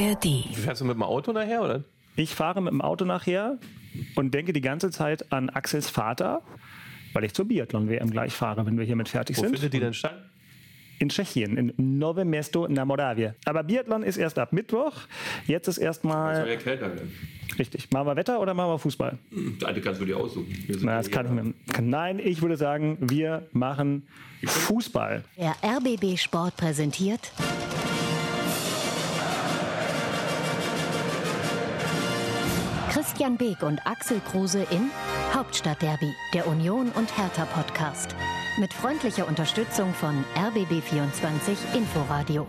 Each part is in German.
ARD. Fährst du mit dem Auto nachher, oder? Ich fahre mit dem Auto nachher und denke die ganze Zeit an Axels Vater, weil ich zur Biathlon-WM gleich fahre, wenn wir hiermit fertig Wo sind. findet die denn statt? In Tschechien, in Nove Mesto na Moravie. Aber Biathlon ist erst ab Mittwoch. Jetzt ist Soll erstmal. ja kälter werden. Richtig. Machen wir Wetter oder machen wir Fußball? Das eine kannst du dir aussuchen. Na, das kann ich mir. Nein, ich würde sagen, wir machen Fußball. Der RBB Sport präsentiert Christian Beek und Axel Kruse in Hauptstadtderby, der Union und Hertha Podcast. Mit freundlicher Unterstützung von RBB24 Inforadio.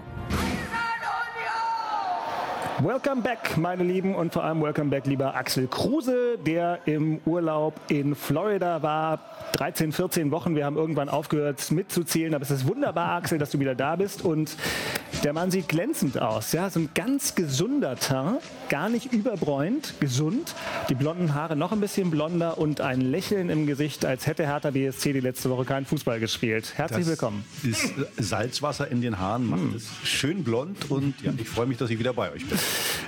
Welcome back, meine Lieben, und vor allem welcome back, lieber Axel Kruse, der im Urlaub in Florida war. 13, 14 Wochen. Wir haben irgendwann aufgehört mitzuzählen, aber es ist wunderbar, Axel, dass du wieder da bist. Und der Mann sieht glänzend aus. Ja, so ein ganz gesunder Teint, gar nicht überbräunt, gesund. Die blonden Haare noch ein bisschen blonder und ein Lächeln im Gesicht, als hätte Hertha BSC die letzte Woche keinen Fußball gespielt. Herzlich willkommen. Ist Salzwasser in den Haaren macht es schön blond und ja, ich freue mich, dass ich wieder bei euch bin.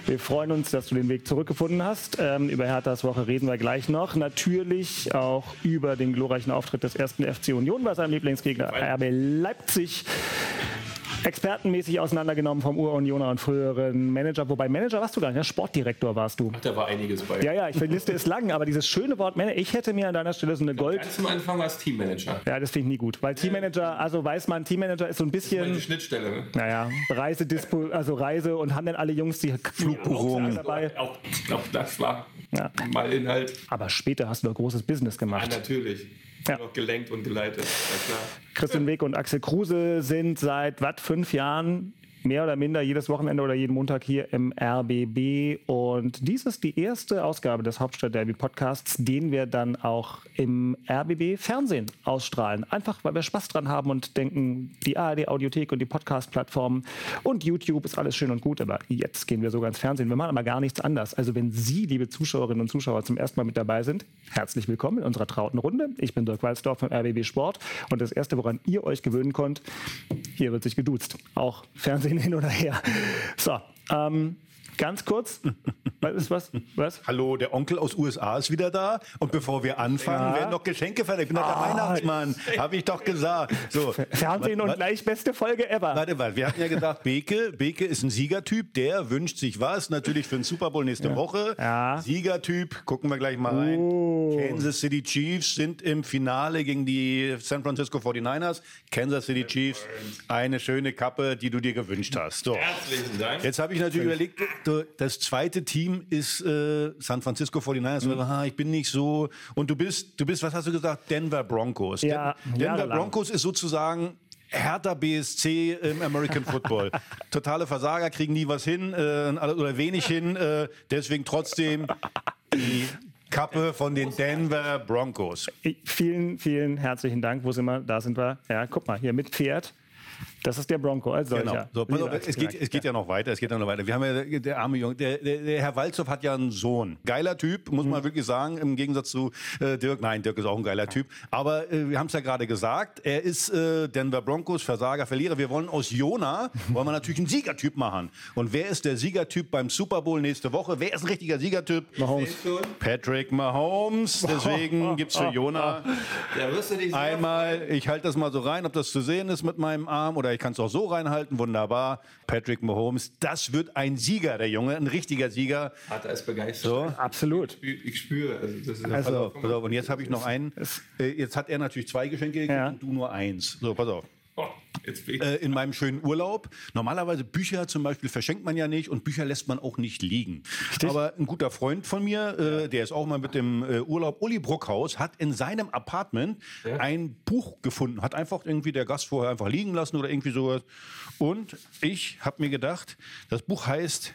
Wir freuen uns, dass du den Weg zurückgefunden hast. Ähm, über Herthas Woche reden wir gleich noch. Natürlich auch über den glorreichen Auftritt des ersten FC Union bei seinem Lieblingsgegner RB Leipzig. Expertenmäßig auseinandergenommen vom Urunioner und früheren Manager. Wobei Manager warst du gar nicht, ne? Sportdirektor warst du. Da war einiges bei. Ja, ja, ich finde, die Liste ist lang, aber dieses schöne Wort Manager, ich hätte mir an deiner Stelle so eine Gold. Ganz am Anfang war es Teammanager. Ja, das finde ich nie gut. Weil Teammanager, also weiß man, Teammanager ist so ein Die bisschen. Schnittstelle. Ne? Naja, Reisedispo, also Reise und haben dann alle Jungs die Flugbuchungen dabei. Auch, auch das war Ja. mal Inhalt. Aber später hast du doch großes Business Ja, gemacht. natürlich. Ja. Noch gelenkt und geleitet. Ja, klar. Christian Weg und Axel Kruse sind seit was, fünf Jahren mehr oder minder jedes Wochenende oder jeden Montag hier im RBB. Und dies ist die erste Ausgabe des Hauptstadt-Derby Podcasts, den wir dann auch im RBB Fernsehen ausstrahlen. Einfach, weil wir Spaß dran haben und denken, die ARD Audiothek und die Podcast-Plattformen und YouTube ist alles schön und gut, aber jetzt gehen wir sogar ins Fernsehen. Wir machen aber gar nichts anders. Also wenn Sie, liebe Zuschauerinnen und Zuschauer, zum ersten Mal mit dabei sind, herzlich willkommen in unserer trauten Runde. Ich bin Dirk Walzdorf vom RBB Sport und das erste, woran ihr euch gewöhnen könnt, hier wird sich geduzt. Auch Fernsehen hin oder her. So, ähm, ganz kurz. Was ist was? Was? Hallo, der Onkel aus USA ist wieder da. Und bevor wir anfangen, Ja. werden noch Geschenke verteilt. Ich bin doch der Ah, Weihnachtsmann, habe ich doch gesagt. So, Fernsehen und gleich beste Folge ever. Warte, warte, wir hatten ja gesagt, Beke, Beke ist ein Siegertyp, der wünscht sich was, natürlich für den Super Bowl nächste Woche. Ja. Siegertyp, gucken wir gleich mal rein. Oh. Kansas City Chiefs sind im Finale gegen die San Francisco 49ers. Kansas City Chiefs, eine schöne Kappe, die du dir gewünscht hast. So. Herzlichen Dank. Jetzt habe ich natürlich überlegt, du, das zweite Team ist äh, San Francisco 49ers. Mhm. Ah, ich bin nicht so. Und du bist, du bist, was hast du gesagt? Denver Broncos. Ja, Den, Denver. Broncos ist sozusagen Hertha BSC im American Football. Totale Versager kriegen nie was hin äh, oder wenig hin. Äh, deswegen trotzdem die Kappe von den Denver Broncos. Vielen, vielen herzlichen Dank. Wo sind wir? Da sind wir. Ja, guck mal, hier mit Pferd. Das ist der Bronco als solcher. Genau. So, pass auf, es geht, es geht ja noch weiter, es geht ja noch weiter. Wir haben ja, der arme Junge, der, der, der Herr Walzow hat ja einen Sohn. Geiler Typ, muss Mhm. man wirklich sagen, im Gegensatz zu äh, Dirk. Nein, Dirk ist auch ein geiler Typ. Aber äh, wir haben es ja gerade gesagt, er ist äh, Denver Broncos, Versager, Verlierer. Wir wollen aus Jona, wollen wir natürlich einen Siegertyp machen. Und wer ist der Siegertyp beim Super Bowl nächste Woche? Wer ist ein richtiger Siegertyp? Mahomes. Patrick Mahomes. Deswegen gibt's für Jona sehr Einmal, ich halte das mal so rein, ob das zu sehen ist mit meinem Arm oder ich kann es auch so reinhalten. Wunderbar. Patrick Mahomes, das wird ein Sieger, der Junge, ein richtiger Sieger. Vater ist begeistert. So. Absolut. Ich ich spüre. Also, das ist Pass auf, pass auf. Und jetzt habe ich noch einen. Äh, Jetzt hat er natürlich zwei Geschenke gekriegt Ja. und du nur eins. So, pass auf. Oh, jetzt bin ich. Äh, in meinem schönen Urlaub. Normalerweise Bücher zum Beispiel verschenkt man ja nicht und Bücher lässt man auch nicht liegen. Aber ein guter Freund von mir, äh, der ist auch mal mit dem äh, Urlaub, Uli Bruckhaus, hat in seinem Apartment Ja. ein Buch gefunden. Hat einfach irgendwie der Gast vorher einfach liegen lassen oder irgendwie sowas. Und ich habe mir gedacht, das Buch heißt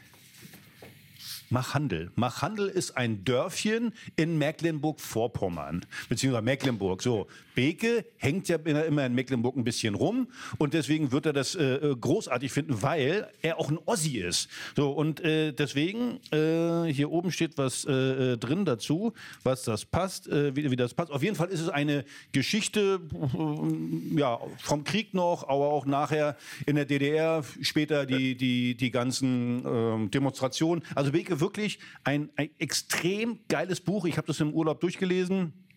Machhandel. Machhandel ist ein Dörfchen in Mecklenburg-Vorpommern, beziehungsweise Mecklenburg. So, Beke hängt ja immer in Mecklenburg ein bisschen rum und deswegen wird er das äh, großartig finden, weil er auch ein Ossi ist. So, und äh, deswegen, äh, hier oben steht was äh, drin dazu, was das passt, äh, wie, wie das passt. Auf jeden Fall ist es eine Geschichte, äh, ja, vom Krieg noch, aber auch nachher in der DDR, später die, die, die ganzen ähm, Demonstrationen. Also Beke wirklich ein, ein extrem geiles Buch. Ich habe das im Urlaub durchgelesen.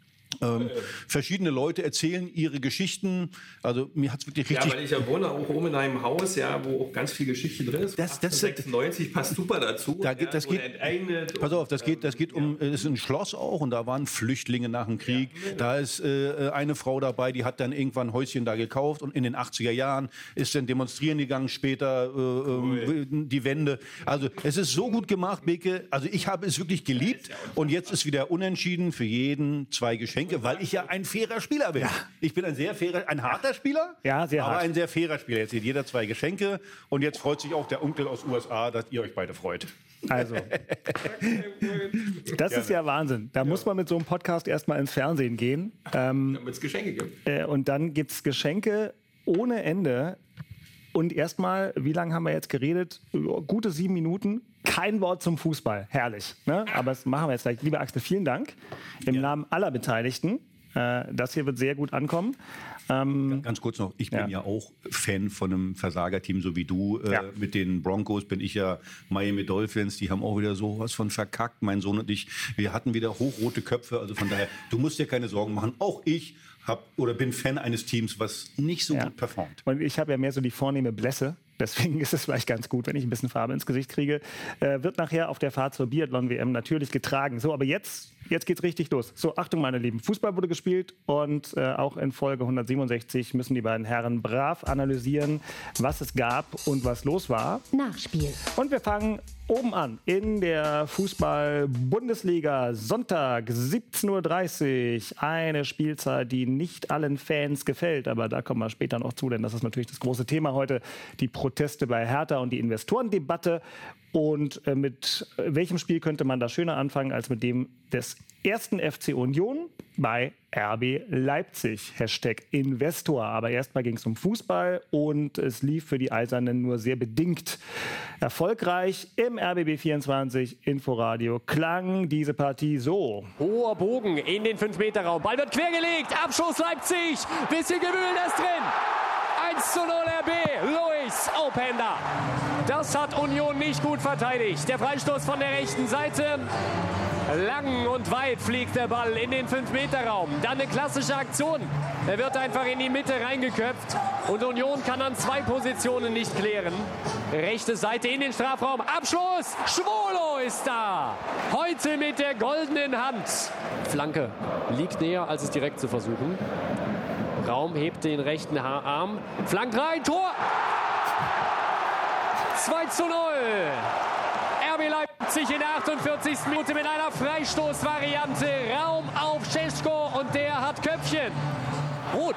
Ähm, verschiedene Leute erzählen ihre Geschichten. Also mir hat es wirklich richtig. Ja, weil ich ja wohne auch oben in einem Haus, ja, wo auch ganz viel Geschichte drin ist. Das- das- 96 passt super dazu. Da geht- ja, das geht- enteignet Pass auf, das geht, das geht um, es ist ein Schloss auch und da waren Flüchtlinge nach dem Krieg. Da ist äh, eine Frau dabei, die hat dann irgendwann ein Häuschen da gekauft und in den 80er Jahren ist dann demonstrieren gegangen, später äh, ähm, die Wende. Also es ist so gut gemacht, Beke. Also ich habe es wirklich geliebt und jetzt ist wieder unentschieden für jeden zwei Geschenke, weil ich ja ein fairer Spieler bin. Ich bin ein sehr fairer, ein harter Spieler, Ja, sehr aber hart. ein sehr fairer Spieler. Jetzt sieht jeder zwei Geschenke und jetzt freut sich auch der Onkel aus USA, dass ihr euch beide freut. Also, das ist ja Wahnsinn. Da muss man mit so einem Podcast erstmal ins Fernsehen gehen. Ähm, Damit es Geschenke gibt. äh, und dann gibt es Geschenke ohne Ende. Und erstmal, wie lange haben wir jetzt geredet? Gute sieben Minuten. Kein Wort zum Fußball. Herrlich. Ne? Aber das machen wir jetzt gleich. Lieber Axel, vielen Dank im Namen aller Beteiligten. Äh, das hier wird sehr gut ankommen. Ähm, Ganz kurz noch, ich bin Ja. ja, auch Fan von einem Versagerteam, so wie du. Äh, Ja. Mit den Broncos bin ich ja Miami Dolphins, die haben auch wieder sowas von verkackt. Mein Sohn und ich, wir hatten wieder hochrote Köpfe. Also von daher, du musst dir keine Sorgen machen. Auch ich hab oder bin Fan eines Teams, was nicht so Ja. gut performt. Und ich habe ja mehr so die vornehme Blässe. Deswegen ist es vielleicht ganz gut, wenn ich ein bisschen Farbe ins Gesicht kriege. Äh, wird nachher auf der Fahrt zur Biathlon-WM natürlich getragen. So, aber jetzt, jetzt geht's richtig los. So, Achtung, meine Lieben. Fußball wurde gespielt und äh, auch in Folge 167 müssen die beiden Herren brav analysieren, was es gab und was los war. Nachspiel. Und wir fangen oben an in der Fußball-Bundesliga. Sonntag 17.30 Uhr. Eine Spielzeit, die nicht allen Fans gefällt. Aber da kommen wir später noch zu, denn das ist natürlich das große Thema heute. Die Proteste bei Hertha und die Investorendebatte. Und äh, mit äh, welchem Spiel könnte man da schöner anfangen als mit dem des ersten FC Union bei RB Leipzig. Hashtag Investor. Aber erstmal ging es um Fußball und es lief für die Eisernen nur sehr bedingt. Erfolgreich im RBB 24 Inforadio klang diese Partie so. Hoher Bogen in den 5-Meter-Raum. Ball wird quergelegt. Abschuss Leipzig. Bisschen Gewühl ist drin. 1 zu 0 RB. Luis Openda. Das hat Union nicht gut verteidigt. Der Freistoß von der rechten Seite. Lang und weit fliegt der Ball in den 5-Meter-Raum. Dann eine klassische Aktion. Er wird einfach in die Mitte reingeköpft. Und Union kann an zwei Positionen nicht klären. Rechte Seite in den Strafraum. Abschluss. Schwolo ist da. Heute mit der goldenen Hand. Flanke liegt näher, als es direkt zu versuchen. Raum hebt den rechten Arm. Flankt rein. Tor. 2 zu 0. RB Leipzig in der 48. Minute mit einer Freistoßvariante. Raum auf Cesko und der hat Köpfchen. Rot,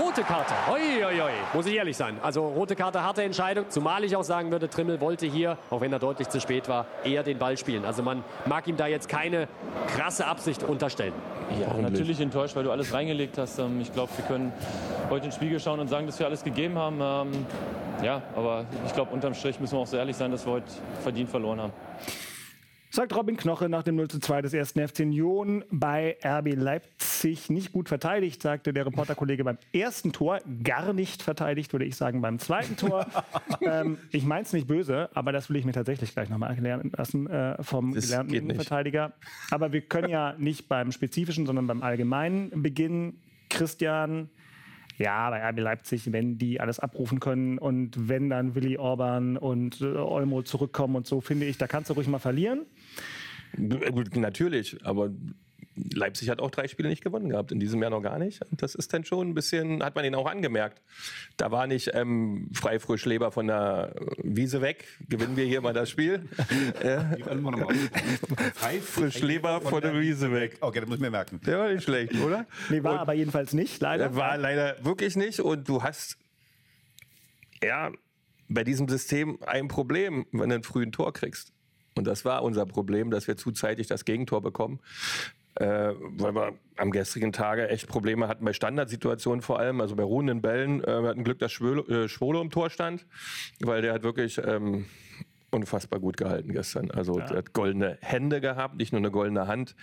rote Karte. Oi, oi, oi. Muss ich ehrlich sein. Also rote Karte, harte Entscheidung. Zumal ich auch sagen würde, Trimmel wollte hier, auch wenn er deutlich zu spät war, eher den Ball spielen. Also man mag ihm da jetzt keine krasse Absicht unterstellen. Ja, natürlich enttäuscht, weil du alles reingelegt hast. Ähm, Ich glaube, wir können heute ins Spiegel schauen und sagen, dass wir alles gegeben haben. Ähm, Ja, aber ich glaube, unterm Strich müssen wir auch so ehrlich sein, dass wir heute verdient verloren haben. Sagt Robin Knoche nach dem 0 zu 2 des ersten FC Union bei RB Leipzig. Nicht gut verteidigt, sagte der Reporterkollege beim ersten Tor. Gar nicht verteidigt, würde ich sagen, beim zweiten Tor. ähm, ich meine es nicht böse, aber das will ich mir tatsächlich gleich nochmal erklären lassen äh, vom Das gelernten. Innenverteidiger. Aber wir können ja nicht beim Spezifischen, sondern beim Allgemeinen beginnen. Christian, ja, bei RB Leipzig, wenn die alles abrufen können und wenn dann Willi Orban und äh, Olmo zurückkommen und so, finde ich, da kannst du ruhig mal verlieren. Gut, natürlich, aber Leipzig hat auch drei Spiele nicht gewonnen gehabt, in diesem Jahr noch gar nicht. Und das ist dann schon ein bisschen, hat man ihnen auch angemerkt. Da war nicht ähm, frei frisch Leber von der Wiese weg, gewinnen wir hier mal das Spiel. auf. Frei frisch Leber von der Wiese weg. Okay, das muss ich mir merken. Der war nicht schlecht, oder? Nee, war aber jedenfalls nicht, leider. War leider wirklich nicht. Und du hast ja bei diesem System ein Problem, wenn du einen frühen Tor kriegst. Und das war unser Problem, dass wir zuzeitig das Gegentor bekommen. Äh, weil wir am gestrigen Tage echt Probleme hatten bei Standardsituationen vor allem, also bei ruhenden Bällen. Äh, wir hatten Glück, dass Schwolo, äh, Schwolo im Tor stand, weil der hat wirklich ähm, unfassbar gut gehalten gestern. Also der hat goldene Hände gehabt, nicht nur eine goldene Hand.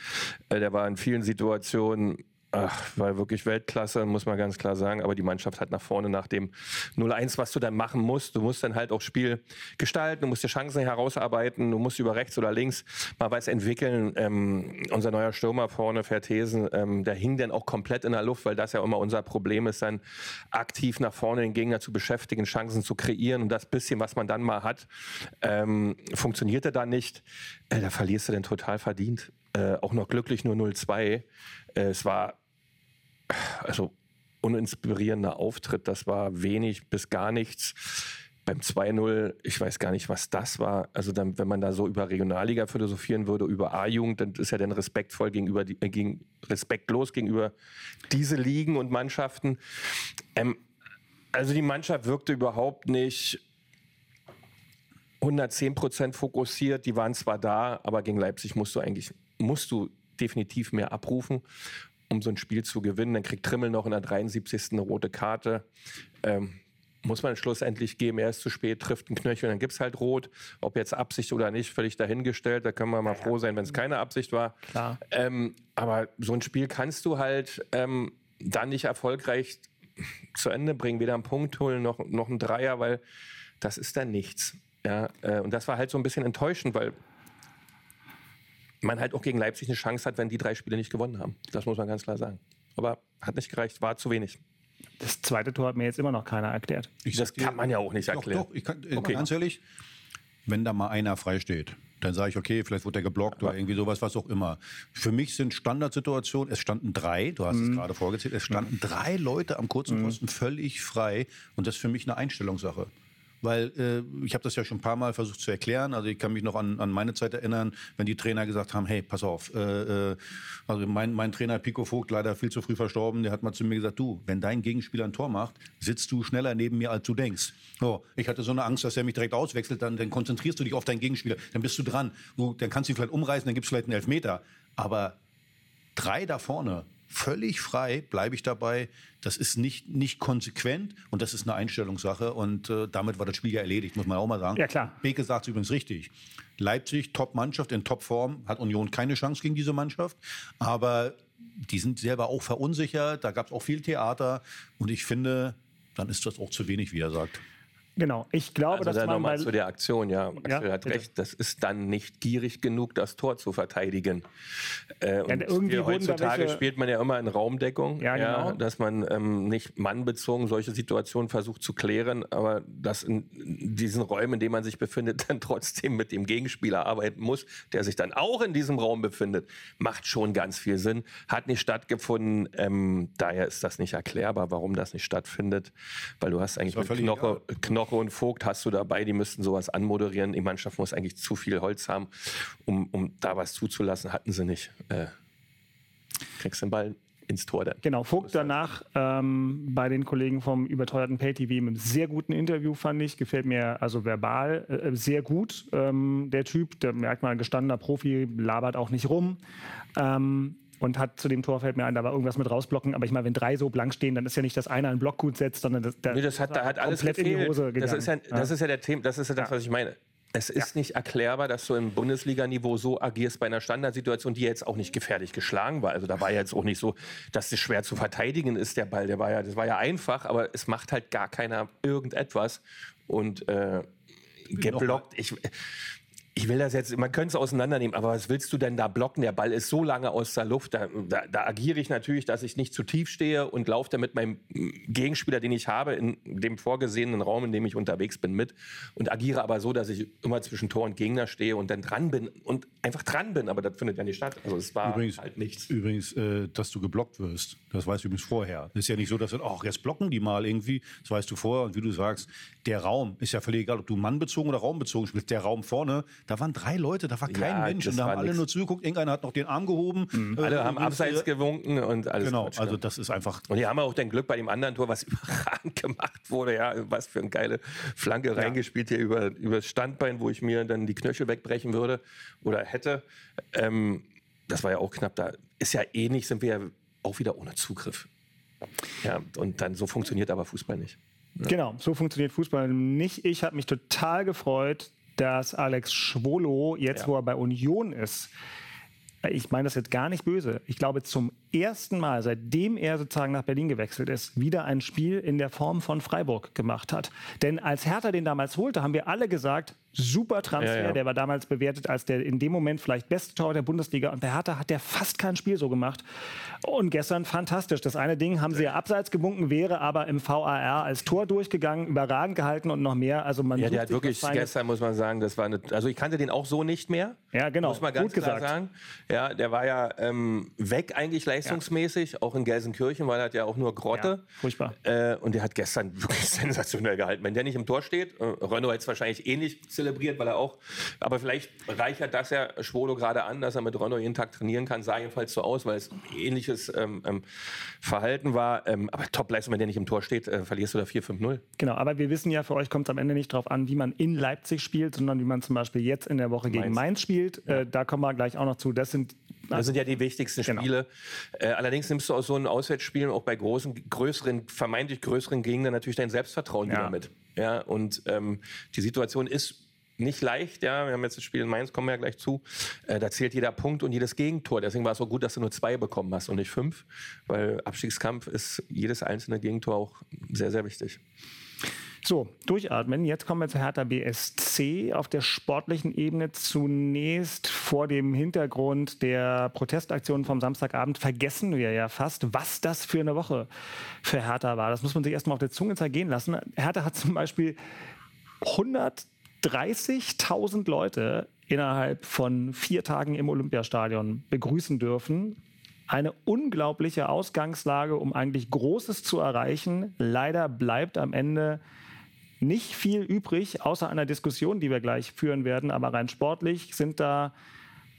Äh, der war in vielen Situationen Ach, war wirklich Weltklasse, muss man ganz klar sagen. Aber die Mannschaft hat nach vorne nach dem 0-1, was du dann machen musst. Du musst dann halt auch Spiel gestalten, du musst dir Chancen herausarbeiten, du musst über rechts oder links mal was entwickeln. Ähm, unser neuer Stürmer vorne, Vertesen, ähm, der hing dann auch komplett in der Luft, weil das ja immer unser Problem ist, dann aktiv nach vorne den Gegner zu beschäftigen, Chancen zu kreieren. Und das bisschen, was man dann mal hat, ähm, funktionierte dann nicht. Äh, da verlierst du dann total verdient. Äh, auch noch glücklich nur 0-2. Äh, es war also uninspirierender Auftritt. Das war wenig bis gar nichts. Beim 2-0, ich weiß gar nicht, was das war. Also dann, wenn man da so über Regionalliga philosophieren würde, über A-Jugend, dann ist ja dann respektvoll gegenüber die, äh, gegen, respektlos gegenüber diese Ligen und Mannschaften. Ähm, also die Mannschaft wirkte überhaupt nicht 110 Prozent fokussiert. Die waren zwar da, aber gegen Leipzig musst du eigentlich musst du definitiv mehr abrufen um so ein Spiel zu gewinnen. Dann kriegt Trimmel noch in der 73. eine rote Karte. Ähm, muss man schlussendlich geben, er ist zu spät, trifft einen Knöchel, dann gibt es halt rot. Ob jetzt Absicht oder nicht, völlig dahingestellt. Da können wir mal froh sein, wenn es keine Absicht war. Klar. Ähm, aber so ein Spiel kannst du halt ähm, dann nicht erfolgreich zu Ende bringen. Weder einen Punkt holen noch, noch einen Dreier, weil das ist dann nichts. Ja, äh, und das war halt so ein bisschen enttäuschend, weil man halt auch gegen Leipzig eine Chance hat, wenn die drei Spiele nicht gewonnen haben. Das muss man ganz klar sagen. Aber hat nicht gereicht, war zu wenig. Das zweite Tor hat mir jetzt immer noch keiner erklärt. Ich das kann man ja auch nicht erklären. Doch, doch, ich kann, äh, Okay. ganz ehrlich, wenn da mal einer frei steht, dann sage ich, okay, vielleicht wurde er geblockt oder irgendwie sowas, was auch immer. Für mich sind Standardsituationen, es standen drei, du hast es gerade vorgezählt, es standen drei Leute am kurzen Posten völlig frei und das ist für mich eine Einstellungssache. Weil äh, ich habe das ja schon ein paar Mal versucht zu erklären. Also ich kann mich noch an, an meine Zeit erinnern, wenn die Trainer gesagt haben, hey, pass auf. Äh, äh, also mein, mein Trainer Pico Vogt, leider viel zu früh verstorben, der hat mal zu mir gesagt, du, wenn dein Gegenspieler ein Tor macht, sitzt du schneller neben mir, als du denkst. So, ich hatte so eine Angst, dass er mich direkt auswechselt, dann, dann konzentrierst du dich auf deinen Gegenspieler, dann bist du dran. Du, dann kannst du ihn vielleicht umreißen, dann gibt's vielleicht einen Elfmeter. Aber drei da vorne, völlig frei, bleibe ich dabei. Das ist nicht, nicht konsequent und das ist eine Einstellungssache. Und äh, damit war das Spiel ja erledigt, muss man auch mal sagen. Ja, klar. Beke sagt es übrigens richtig. Leipzig, Top-Mannschaft in Top-Form, hat Union keine Chance gegen diese Mannschaft. Aber die sind selber auch verunsichert, da gab es auch viel Theater. Und ich finde, dann ist das auch zu wenig, wie er sagt. Genau. Ich glaube, Also dass dann man nochmal zu der Aktion, ja. Axel hat bitte. recht, das ist dann nicht gierig genug, das Tor zu verteidigen. Äh, und irgendwie wurden da heutzutage welche- spielt man ja immer in Raumdeckung, Ja, genau. dass man ähm, nicht mannbezogen solche Situationen versucht zu klären, aber dass in diesen Räumen, in denen man sich befindet, dann trotzdem mit dem Gegenspieler arbeiten muss, der sich dann auch in diesem Raum befindet, macht schon ganz viel Sinn. Hat nicht stattgefunden, ähm, daher ist das nicht erklärbar, warum das nicht stattfindet, weil du hast eigentlich mit völlig Knoche, Knoche und Vogt hast du dabei, die müssten sowas anmoderieren. Die Mannschaft muss eigentlich zu viel Holz haben, um, um da was zuzulassen. Hatten sie nicht. Äh, kriegst den Ball ins Tor dann. Genau, Vogt danach ähm, bei den Kollegen vom überteuerten Pay-TV mit einem sehr guten Interview, fand ich. Gefällt mir also verbal äh, sehr gut. Ähm, der Typ, der merkt mal, ein gestandener Profi, labert auch nicht rum. Ähm, und hat zu dem Tor, fällt mir ein, da war irgendwas mit rausblocken. Aber ich meine, wenn drei so blank stehen, dann ist ja nicht, dass einer einen Block gut setzt, sondern das, Nee, das hat, da hat alles komplett in die gefehlt. Hose gegangen. Das ist ja, das ist ja der Thema, das ist ja das, Ja. was ich meine. Es ist nicht erklärbar, dass du im Bundesliga-Niveau so agierst bei einer Standardsituation, die jetzt auch nicht gefährlich geschlagen war. Also da war jetzt auch nicht so, dass es schwer zu verteidigen ist, der Ball. Der war ja, das war ja einfach, aber es macht halt gar keiner irgendetwas. Und äh, geblockt. Ich, ich will das jetzt, man könnte es auseinandernehmen, aber was willst du denn da blocken? Der Ball ist so lange aus der Luft. Da, da, da agiere ich natürlich, dass ich nicht zu tief stehe und laufe dann mit meinem Gegenspieler, den ich habe, in dem vorgesehenen Raum, in dem ich unterwegs bin, mit und agiere aber so, dass ich immer zwischen Tor und Gegner stehe und dann dran bin und einfach dran bin. Aber das findet ja nicht statt. Also es war Übrigens, halt nichts. übrigens äh, dass du geblockt wirst, das weißt du übrigens vorher. Das ist ja nicht so, dass du, ach, jetzt blocken die mal irgendwie. Das weißt du vorher. Und wie du sagst, der Raum ist ja völlig egal, ob du mannbezogen oder raumbezogen spielst. Der Raum vorne, Da waren drei Leute, da war kein Ja, Mensch. Und da war haben alle nix. nur zugeguckt. Irgendeiner hat noch den Arm gehoben. Äh, Alle haben übrigens, abseits äh, gewunken und alles. Genau, Quatsch, also ja. das ist einfach. Und die haben auch dann Glück bei dem anderen Tor, was überragend gemacht wurde. Ja, was für eine geile Flanke reingespielt hier über, über das Standbein, wo ich mir dann die Knöchel wegbrechen würde oder hätte. Ähm, das war ja auch knapp. Da ist ja ähnlich, sind wir ja auch wieder ohne Zugriff. Ja, und dann so funktioniert aber Fußball nicht. Genau, so funktioniert Fußball nicht. Ich habe mich total gefreut, dass Alex Schwolo, jetzt Ja. wo er bei Union ist, ich meine das jetzt gar nicht böse, ich glaube zum ersten Mal, seitdem er sozusagen nach Berlin gewechselt ist, wieder ein Spiel in der Form von Freiburg gemacht hat. Denn als Hertha den damals holte, haben wir alle gesagt, super Transfer, Ja, ja. der war damals bewertet als der in dem Moment vielleicht beste Tor der Bundesliga und bei Hertha hat der fast kein Spiel so gemacht. Und gestern fantastisch. Das eine Ding haben sie ja abseits gewunken, wäre aber im VAR als Tor durchgegangen, überragend gehalten und noch mehr. Also man Ja, der hat wirklich gestern, muss man sagen, das war eine, also ich kannte den auch so nicht mehr. Ja, genau. Muss man ganz Gut klar gesagt. sagen. Ja, der war ja ähm, weg eigentlich leistungsmäßig, auch in Gelsenkirchen, weil er hat ja auch nur Grotte. Ja, furchtbar. Äh, und der hat gestern wirklich sensationell gehalten. Wenn der nicht im Tor steht, äh, Renault hätte es wahrscheinlich ähnlich zelebriert, weil er auch, aber vielleicht reichert das ja Schwolo gerade an, dass er mit Renault jeden Tag trainieren kann, sah jedenfalls so aus, weil es ähnliches ähm, ähm, Verhalten war. Ähm, aber Top-Leistung, wenn der nicht im Tor steht, äh, verlierst du da 4-5-0. Genau, aber wir wissen ja, für euch kommt es am Ende nicht darauf an, wie man in Leipzig spielt, sondern wie man zum Beispiel jetzt in der Woche gegen Mainz. Mainz spielt. Äh, da kommen wir gleich auch noch zu. Das sind Das sind ja die wichtigsten Genau. Spiele. Äh, allerdings nimmst du aus so einem Auswärtsspielen auch bei großen, größeren, vermeintlich größeren Gegnern natürlich dein Selbstvertrauen Ja. wieder mit. Ja, und ähm, die Situation ist nicht leicht, ja. Wir haben jetzt das Spiel in Mainz, kommen wir ja gleich zu. Äh, da zählt jeder Punkt und jedes Gegentor. Deswegen war es so gut, dass du nur zwei bekommen hast und nicht fünf, weil Abstiegskampf ist jedes einzelne Gegentor auch sehr, sehr wichtig. So, durchatmen. Jetzt kommen wir zu Hertha BSC auf der sportlichen Ebene. Zunächst vor dem Hintergrund der Protestaktion vom Samstagabend vergessen wir ja fast, was das für eine Woche für Hertha war. Das muss man sich erstmal auf der Zunge zergehen lassen. Hertha hat zum Beispiel 130.000 Leute innerhalb von vier Tagen im Olympiastadion begrüßen dürfen. Eine unglaubliche Ausgangslage, um eigentlich Großes zu erreichen. Leider bleibt am Ende nicht viel übrig, außer einer Diskussion, die wir gleich führen werden. Aber rein sportlich sind da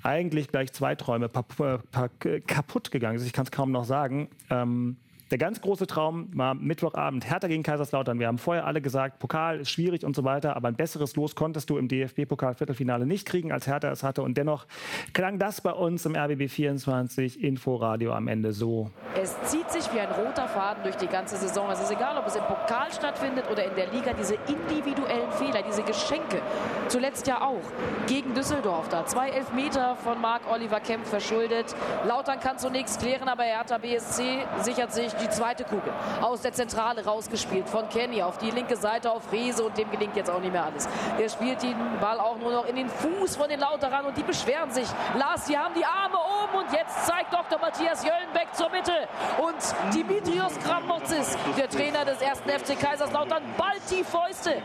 eigentlich gleich zwei Träume pa- kaputt gegangen. Ich kann es kaum noch sagen. Ähm, der ganz große Traum war Mittwochabend Hertha gegen Kaiserslautern. Wir haben vorher alle gesagt, Pokal ist schwierig und so weiter, aber ein besseres Los konntest du im DFB-Pokal-Viertelfinale nicht kriegen, als Hertha es hatte. Und dennoch klang das bei uns im RBB 24 Inforadio am Ende so. Es zieht sich wie ein roter Faden durch die ganze Saison. Es ist egal, ob es im Pokal stattfindet oder in der Liga. Diese individuellen Fehler, diese Geschenke. Zuletzt ja auch gegen Düsseldorf da. Zwei Elfmeter von Marc-Oliver Kemp verschuldet. Lautern kann zunächst klären, aber Hertha BSC sichert sich die zweite Kugel. Aus der Zentrale rausgespielt von Kenny auf die linke Seite auf Riese und dem gelingt jetzt auch nicht mehr alles. Der spielt den Ball auch nur noch in den Fuß von den Lauterern und die beschweren sich. Lars, die haben die Arme oben und jetzt zeigt Dr. Matthias Jöllenbeck zur Mitte. Und Dimitrios Kramotzis, der Trainer des ersten FC Kaiserslautern, ballt die Fäuste.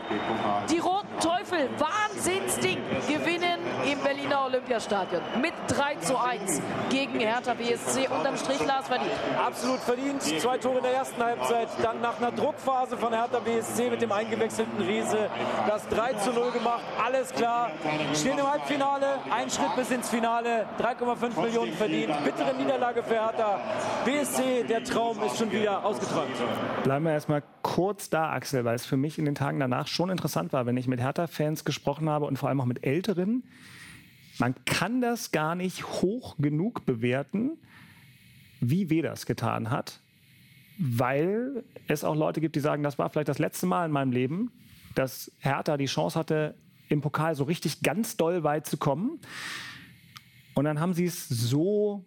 Die Roten Teufel, Wahnsinnsding, gewinnen im Berliner Olympiastadion mit 3 zu 1 gegen Hertha BSC. Unterm Strich Lars verdient. Absolut verdient. Zwei Tore in der ersten Halbzeit. Dann nach einer Druckphase von Hertha BSC mit dem eingewechselten Riese das 3 zu 0 gemacht. Alles klar. Stehen im Halbfinale. Ein Schritt bis ins Finale. 3,5 Millionen verdient. Bittere Niederlage für Hertha. BSC, der Traum ist schon wieder ausgeträumt. Bleiben wir erstmal kurz da, Axel, weil es für mich in den Tagen danach schon interessant war, wenn ich mit Hertha-Fans gesprochen habe und vor allem auch mit Älteren. Man kann das gar nicht hoch genug bewerten, wie weh das getan hat, weil es auch Leute gibt, die sagen, das war vielleicht das letzte Mal in meinem Leben, dass Hertha die Chance hatte, im Pokal so richtig ganz doll weit zu kommen. Und dann haben sie es so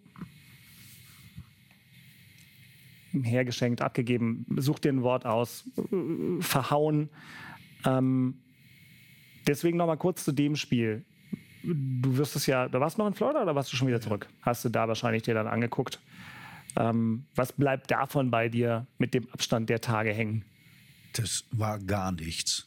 hergeschenkt, abgegeben, such dir ein Wort aus, verhauen. Ähm, deswegen noch mal kurz zu dem Spiel. Du wirst es ja, da warst du noch in Florida oder warst du schon wieder zurück? Hast du da wahrscheinlich dir dann angeguckt. Ähm, was bleibt davon bei dir mit dem Abstand der Tage hängen? Das war gar nichts.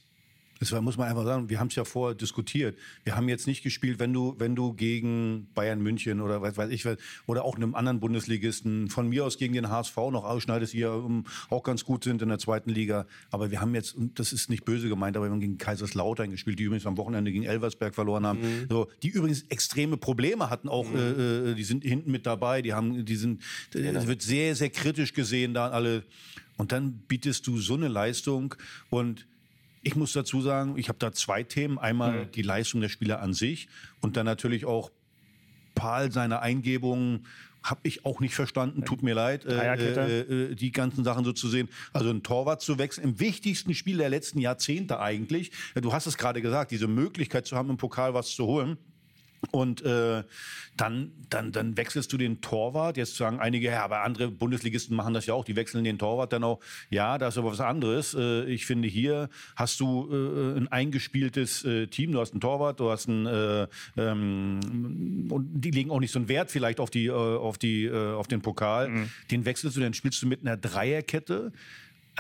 Das muss man einfach sagen, wir haben es ja vorher diskutiert. Wir haben jetzt nicht gespielt, wenn du, wenn du gegen Bayern München oder was weiß ich, oder auch einem anderen Bundesligisten, von mir aus gegen den HSV noch ausschneidest, die ja um, auch ganz gut sind in der zweiten Liga. Aber wir haben jetzt, und das ist nicht böse gemeint, aber wir haben gegen Kaiserslautern gespielt, die übrigens am Wochenende gegen Elversberg verloren haben. So, die übrigens extreme Probleme hatten auch, äh, äh, die sind hinten mit dabei, die haben, die sind, es wird sehr, sehr kritisch gesehen da alle. Und dann bietest du so eine Leistung und ich muss dazu sagen, ich habe da zwei Themen. Einmal die Leistung der Spieler an sich und dann natürlich auch Paul seine Eingebungen habe ich auch nicht verstanden, tut mir leid, äh, äh, äh, die ganzen Sachen so zu sehen. Also ein Torwart zu wechseln, im wichtigsten Spiel der letzten Jahrzehnte eigentlich. Du hast es gerade gesagt, diese Möglichkeit zu haben, im Pokal was zu holen. Und äh, dann, dann, dann wechselst du den Torwart. Jetzt sagen einige, ja, aber andere Bundesligisten machen das ja auch. Die wechseln den Torwart dann auch. Ja, das ist aber was anderes. Äh, ich finde, hier hast du äh, ein eingespieltes äh, Team. Du hast einen Torwart, du hast einen, äh, ähm, und die legen auch nicht so einen Wert vielleicht auf die, äh, auf die, äh, auf den Pokal. Den wechselst du, dann spielst du mit einer Dreierkette.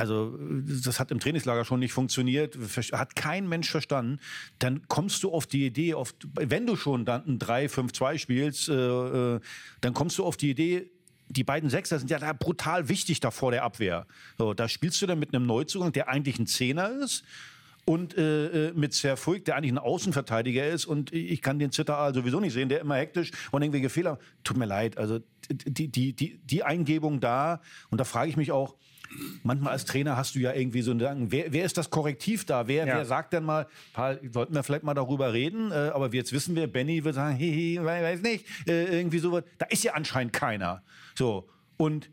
Also das hat im Trainingslager schon nicht funktioniert, hat kein Mensch verstanden. Dann kommst du auf die Idee, auf, wenn du schon dann ein 3-5-2 spielst, äh, äh, dann kommst du auf die Idee, die beiden Sechser sind ja da brutal wichtig da vor der Abwehr. So, da spielst du dann mit einem Neuzugang, der eigentlich ein Zehner ist und äh, äh, mit Serfuig, der eigentlich ein Außenverteidiger ist und ich kann den Zitteraal sowieso nicht sehen, der immer hektisch und irgendwelche Fehler. Tut mir leid, also die, die, die, die Eingebung da und da frage ich mich auch, manchmal als Trainer hast du ja irgendwie so einen Gedanken, wer, wer ist das Korrektiv da? Wer, Ja. wer sagt denn mal, Paul, sollten wir vielleicht mal darüber reden, äh, aber jetzt wissen wir, Benny wird sagen, hihi, weiß nicht, äh, irgendwie sowas. Da ist ja anscheinend keiner. So, und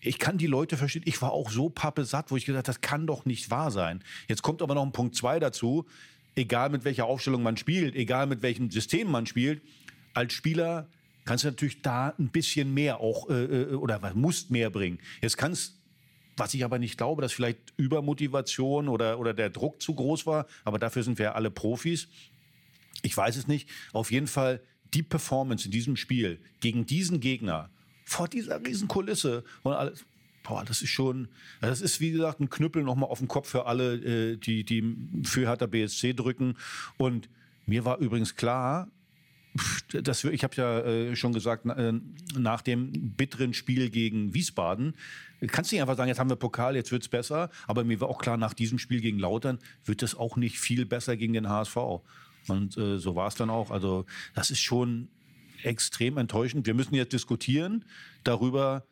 ich kann die Leute verstehen. Ich war auch so pappesatt, wo ich gesagt habe, das kann doch nicht wahr sein. Jetzt kommt aber noch ein Punkt zwei dazu. Egal mit welcher Aufstellung man spielt, egal mit welchem System man spielt, als Spieler kannst du natürlich da ein bisschen mehr auch äh, äh, oder was musst mehr bringen. Jetzt kannst was ich aber nicht glaube, dass vielleicht Übermotivation oder, oder der Druck zu groß war, aber dafür sind wir ja alle Profis. Ich weiß es nicht. Auf jeden Fall die Performance in diesem Spiel gegen diesen Gegner vor dieser riesen Kulisse und alles. Boah, das ist schon, das ist wie gesagt ein Knüppel nochmal auf den Kopf für alle, äh, die, die für Hertha BSC drücken. Und mir war übrigens klar, wir, ich habe ja äh, schon gesagt, na, äh, nach dem bitteren Spiel gegen Wiesbaden, kannst du nicht einfach sagen, jetzt haben wir Pokal, jetzt wird's besser. Aber mir war auch klar, nach diesem Spiel gegen Lautern wird es auch nicht viel besser gegen den HSV. Und äh, so war es dann auch. Also das ist schon extrem enttäuschend. Wir müssen jetzt diskutieren darüber,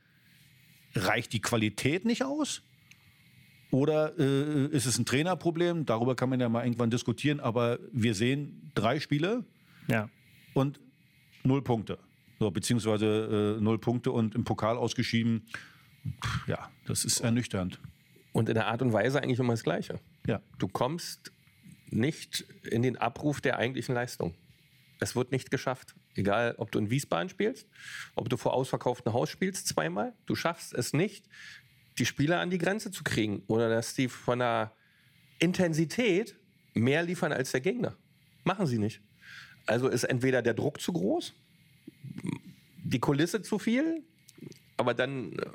reicht die Qualität nicht aus? Oder äh, ist es ein Trainerproblem? Darüber kann man ja mal irgendwann diskutieren. Aber wir sehen drei Spiele Ja. Und null Punkte. So, beziehungsweise äh, null Punkte und im Pokal ausgeschieden. Ja, das ist ernüchternd. Und in der Art und Weise eigentlich immer das Gleiche. Ja. Du kommst nicht in den Abruf der eigentlichen Leistung. Es wird nicht geschafft. Egal, ob du in Wiesbaden spielst, ob du vor ausverkauftem Haus spielst zweimal, du schaffst es nicht, die Spieler an die Grenze zu kriegen oder dass die von der Intensität mehr liefern als der Gegner. Machen sie nicht. Also ist entweder der Druck zu groß, die Kulisse zu viel, aber dann äh,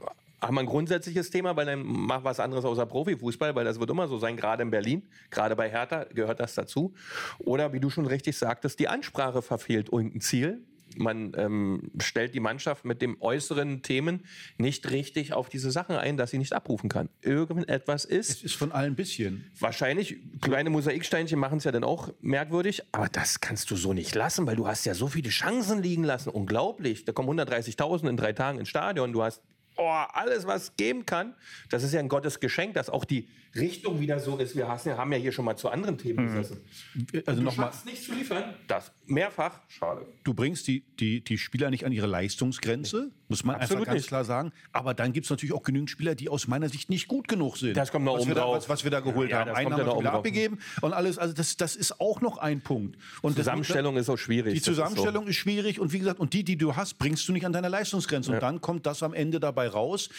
haben wir ein grundsätzliches Thema, weil dann mach was anderes außer Profifußball, weil das wird immer so sein, gerade in Berlin, gerade bei Hertha gehört das dazu. Oder wie du schon richtig sagtest, die Ansprache verfehlt irgendein Ziel. Man ähm, stellt die Mannschaft mit den äußeren Themen nicht richtig auf diese Sachen ein, dass sie nicht abrufen kann. Irgendetwas ist Es ist von allen ein bisschen. Wahrscheinlich, kleine Mosaiksteinchen machen es ja dann auch merkwürdig, aber das kannst du so nicht lassen, weil du hast ja so viele Chancen liegen lassen. Unglaublich. Da kommen 130.000 in drei Tagen ins Stadion. Du hast oh, alles, was es geben kann. Das ist ja ein Gottes Geschenk, dass auch die Richtung wieder so ist. Wir haben ja hier schon mal zu anderen Themen gesessen. Also Du nochmal, schaffst nicht zu liefern. Das mehrfach. Schade. du bringst die, die, die Spieler nicht an ihre Leistungsgrenze, muss man Absolut einfach ganz nicht. klar sagen. Aber dann gibt es natürlich auch genügend Spieler, die aus meiner Sicht nicht gut genug sind. Das kommt noch was oben wir da, drauf. was, was wir da geholt Ja, haben. das Einen haben ja wir abgegeben und alles. Also das, das ist auch noch ein Punkt. Und das- Zusammenstellung ist auch schwierig. Die Das ist so. Zusammenstellung ist, schwierig und wie gesagt, und die, die du hast, bringst du nicht an deine Leistungsgrenze. Und dann kommt das am Ende dabei raus.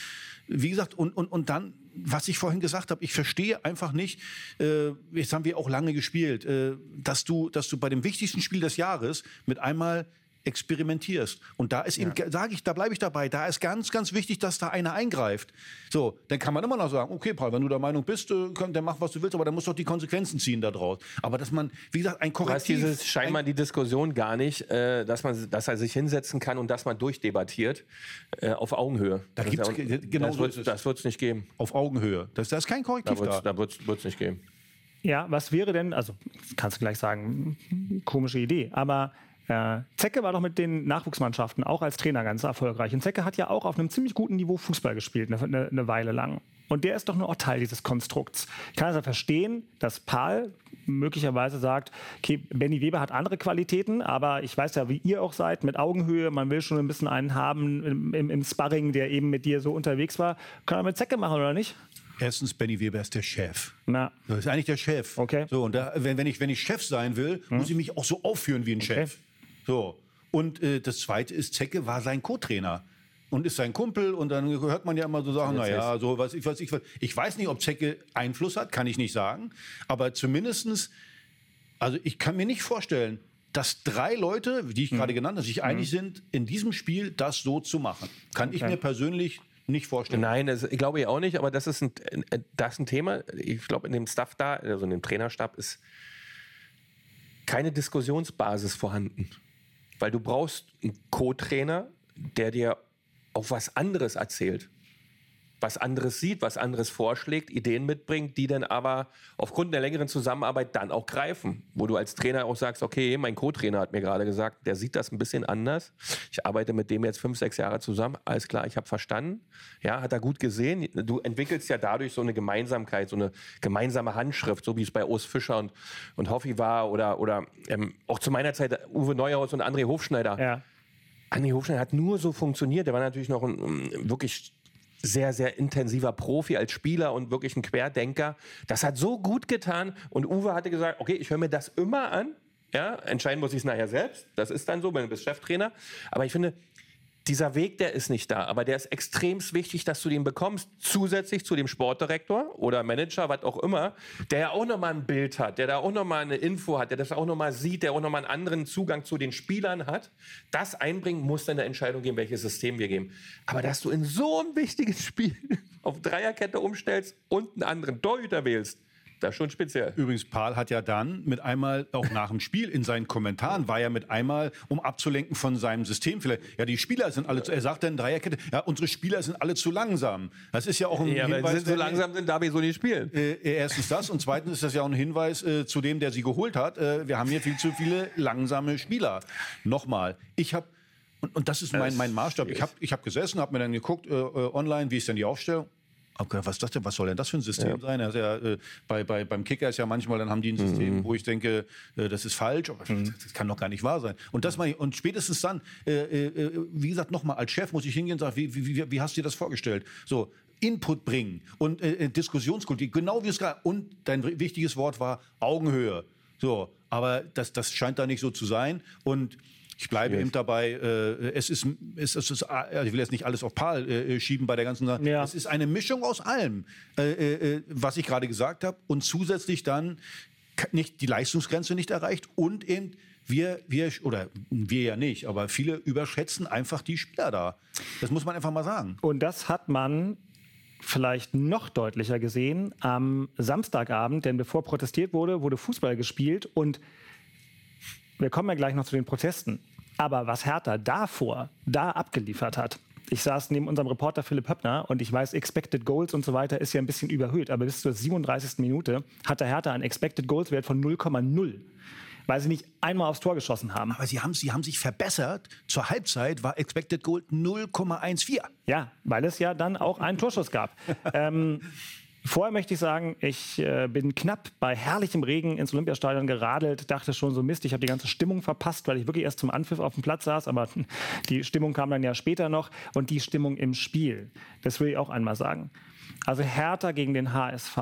Wie gesagt, und, und, und dann, was ich vorhin gesagt habe, ich verstehe einfach nicht, äh, jetzt haben wir auch lange gespielt, äh, dass, du, dass du bei dem wichtigsten Spiel des Jahres mit einmal experimentierst. Und da ist eben, sage ich, da bleibe ich dabei, da ist ganz, ganz wichtig, dass da einer eingreift. So, dann kann man immer noch sagen, okay, Paul, wenn du der Meinung bist, äh, könnt, dann mach, was du willst, aber dann musst du doch die Konsequenzen ziehen daraus. Aber dass man, wie gesagt, ein Du hast Korrektiv... dieses scheinbar die Diskussion gar nicht, äh, dass man, dass er sich hinsetzen kann und dass man durchdebattiert äh, auf Augenhöhe. Da Das gibt's ja- ge- genau das wird, es. das wird's nicht geben. auf Augenhöhe. Das, da ist kein Da Korrektiv wird's, da. da wird's, wird's nicht geben. Ja, was wäre denn, also kannst du gleich sagen, komische Idee, aber äh, Zecke war doch mit den Nachwuchsmannschaften auch als Trainer ganz erfolgreich. Und Zecke hat ja auch auf einem ziemlich guten Niveau Fußball gespielt, eine, eine, Weile lang. Und der ist doch nur auch Teil dieses Konstrukts. Ich kann also verstehen, dass Paul möglicherweise sagt, okay, Benny Weber hat andere Qualitäten, aber ich weiß ja, wie ihr auch seid, mit Augenhöhe, man will schon ein bisschen einen haben im, im, im Sparring, der eben mit dir so unterwegs war. Kann er mit Zecke machen, oder nicht? Erstens, Benny Weber ist der Chef. Na, Das ist eigentlich der Chef. Okay. So, und da, wenn, wenn, ich, wenn ich Chef sein will, muss ich mich auch so aufführen wie ein Chef. So. Und äh, das Zweite ist, Zecke war sein Co-Trainer. Und ist sein Kumpel und dann hört man ja immer so Sachen, naja, so was ich was ich was. Ich weiß nicht, ob Zecke Einfluss hat, kann ich nicht sagen. Aber zumindestens, also ich kann mir nicht vorstellen, dass drei Leute, die ich gerade genannt habe, sich einig sind, in diesem Spiel das so zu machen. Kann ich mir persönlich nicht vorstellen. Nein, das ich glaube ich auch nicht, aber das ist ein, äh, das ist ein Thema. Ich glaube, in dem Staff da, also in dem Trainerstab, ist keine Diskussionsbasis vorhanden. Weil du brauchst einen Co-Trainer, der dir auch was anderes erzählt. Was anderes sieht, was anderes vorschlägt, Ideen mitbringt, die dann aber aufgrund der längeren Zusammenarbeit dann auch greifen. Wo du als Trainer auch sagst, okay, mein Co-Trainer hat mir gerade gesagt, der sieht das ein bisschen anders. Ich arbeite mit dem jetzt fünf, sechs Jahre zusammen. Alles klar, ich habe verstanden. Ja, hat er gut gesehen. Du entwickelst ja dadurch so eine Gemeinsamkeit, so eine gemeinsame Handschrift, so wie es bei Urs Fischer und, und Hoffi war oder, oder ähm, auch zu meiner Zeit Uwe Neuhaus und André Hofschneider. ja. Andi Hofschneider hat nur so funktioniert. Der war natürlich noch ein wirklich sehr, sehr intensiver Profi als Spieler und wirklich ein Querdenker. Das hat so gut getan. Und Uwe hatte gesagt, okay, ich höre mir das immer an. Ja, entscheiden muss ich es nachher selbst. Das ist dann so, wenn du bist Cheftrainer. Aber ich finde, dieser Weg, der ist nicht da. Aber der ist extrem wichtig, dass du den bekommst, zusätzlich zu dem Sportdirektor oder Manager, was auch immer, der ja auch nochmal ein Bild hat, der da auch nochmal eine Info hat, der das auch nochmal sieht, der auch nochmal einen anderen Zugang zu den Spielern hat. Das einbringen muss dann eine Entscheidung geben, welches System wir geben. Aber dass du in so einem wichtigen Spiel auf Dreierkette umstellst und einen anderen Torhüter wählst, das ist schon speziell. Übrigens, Paul hat ja dann mit einmal, auch nach dem Spiel in seinen Kommentaren, war ja mit einmal, um abzulenken von seinem System, vielleicht, ja, die Spieler sind alle, zu, er sagt dann Dreierkette, ja, unsere Spieler sind alle zu langsam. Das ist ja auch ein Ja, wenn Hinweis. sie so der- langsam sind, darf ich so nicht spielen. Äh, erstens das und zweitens ist das ja auch ein Hinweis äh, zu dem, der sie geholt hat. Äh, wir haben hier viel zu viele langsame Spieler. Nochmal, ich habe und, und das ist mein, mein Maßstab. Ich habe ich hab gesessen, habe mir dann geguckt äh, äh, online, wie ist denn die Aufstellung. Gedacht, was das denn? Was soll denn das für ein System sein? Also ja, äh, bei, bei, beim Kicker ist ja manchmal, dann haben die ein System, wo ich denke, äh, das ist falsch, aber das, das kann doch gar nicht wahr sein. Und das meine ich, und spätestens dann, äh, äh, wie gesagt, nochmal, als Chef muss ich hingehen und sagen, wie, wie, wie, wie hast du dir das vorgestellt? So, Input bringen und äh, äh, Diskussionskultur, genau wie es gerade, und dein wichtiges Wort war Augenhöhe. So, aber das, das scheint da nicht so zu sein. Und ich bleibe eben dabei, äh, es ist, es, es ist, äh, ich will jetzt nicht alles auf Paul äh, schieben bei der ganzen Sache. Ja. Es ist eine Mischung aus allem, äh, äh, was ich gerade gesagt habe, und zusätzlich dann nicht die Leistungsgrenze nicht erreicht und eben wir, wir, oder wir ja nicht, aber viele überschätzen einfach die Spieler da. Das muss man einfach mal sagen. Und das hat man vielleicht noch deutlicher gesehen am Samstagabend, denn bevor protestiert wurde, wurde Fußball gespielt und wir kommen ja gleich noch zu den Protesten. Aber was Hertha davor, da abgeliefert hat, ich saß neben unserem Reporter Philipp Höppner und ich weiß, Expected Goals und so weiter ist ja ein bisschen überhöht, aber bis zur 37. Minute hat der Hertha einen Expected Goals Wert von 0,0, weil sie nicht einmal aufs Tor geschossen haben. Aber sie haben, sie haben sich verbessert. Zur Halbzeit war Expected Goal 0,14. Ja, weil es ja dann auch einen Torschuss gab. ähm, vorher möchte ich sagen, ich äh, bin knapp bei herrlichem Regen ins Olympiastadion geradelt, dachte schon so Mist, ich habe die ganze Stimmung verpasst, weil ich wirklich erst zum Anpfiff auf dem Platz saß, aber die Stimmung kam dann ja später noch und die Stimmung im Spiel, das will ich auch einmal sagen. Also Hertha gegen den HSV.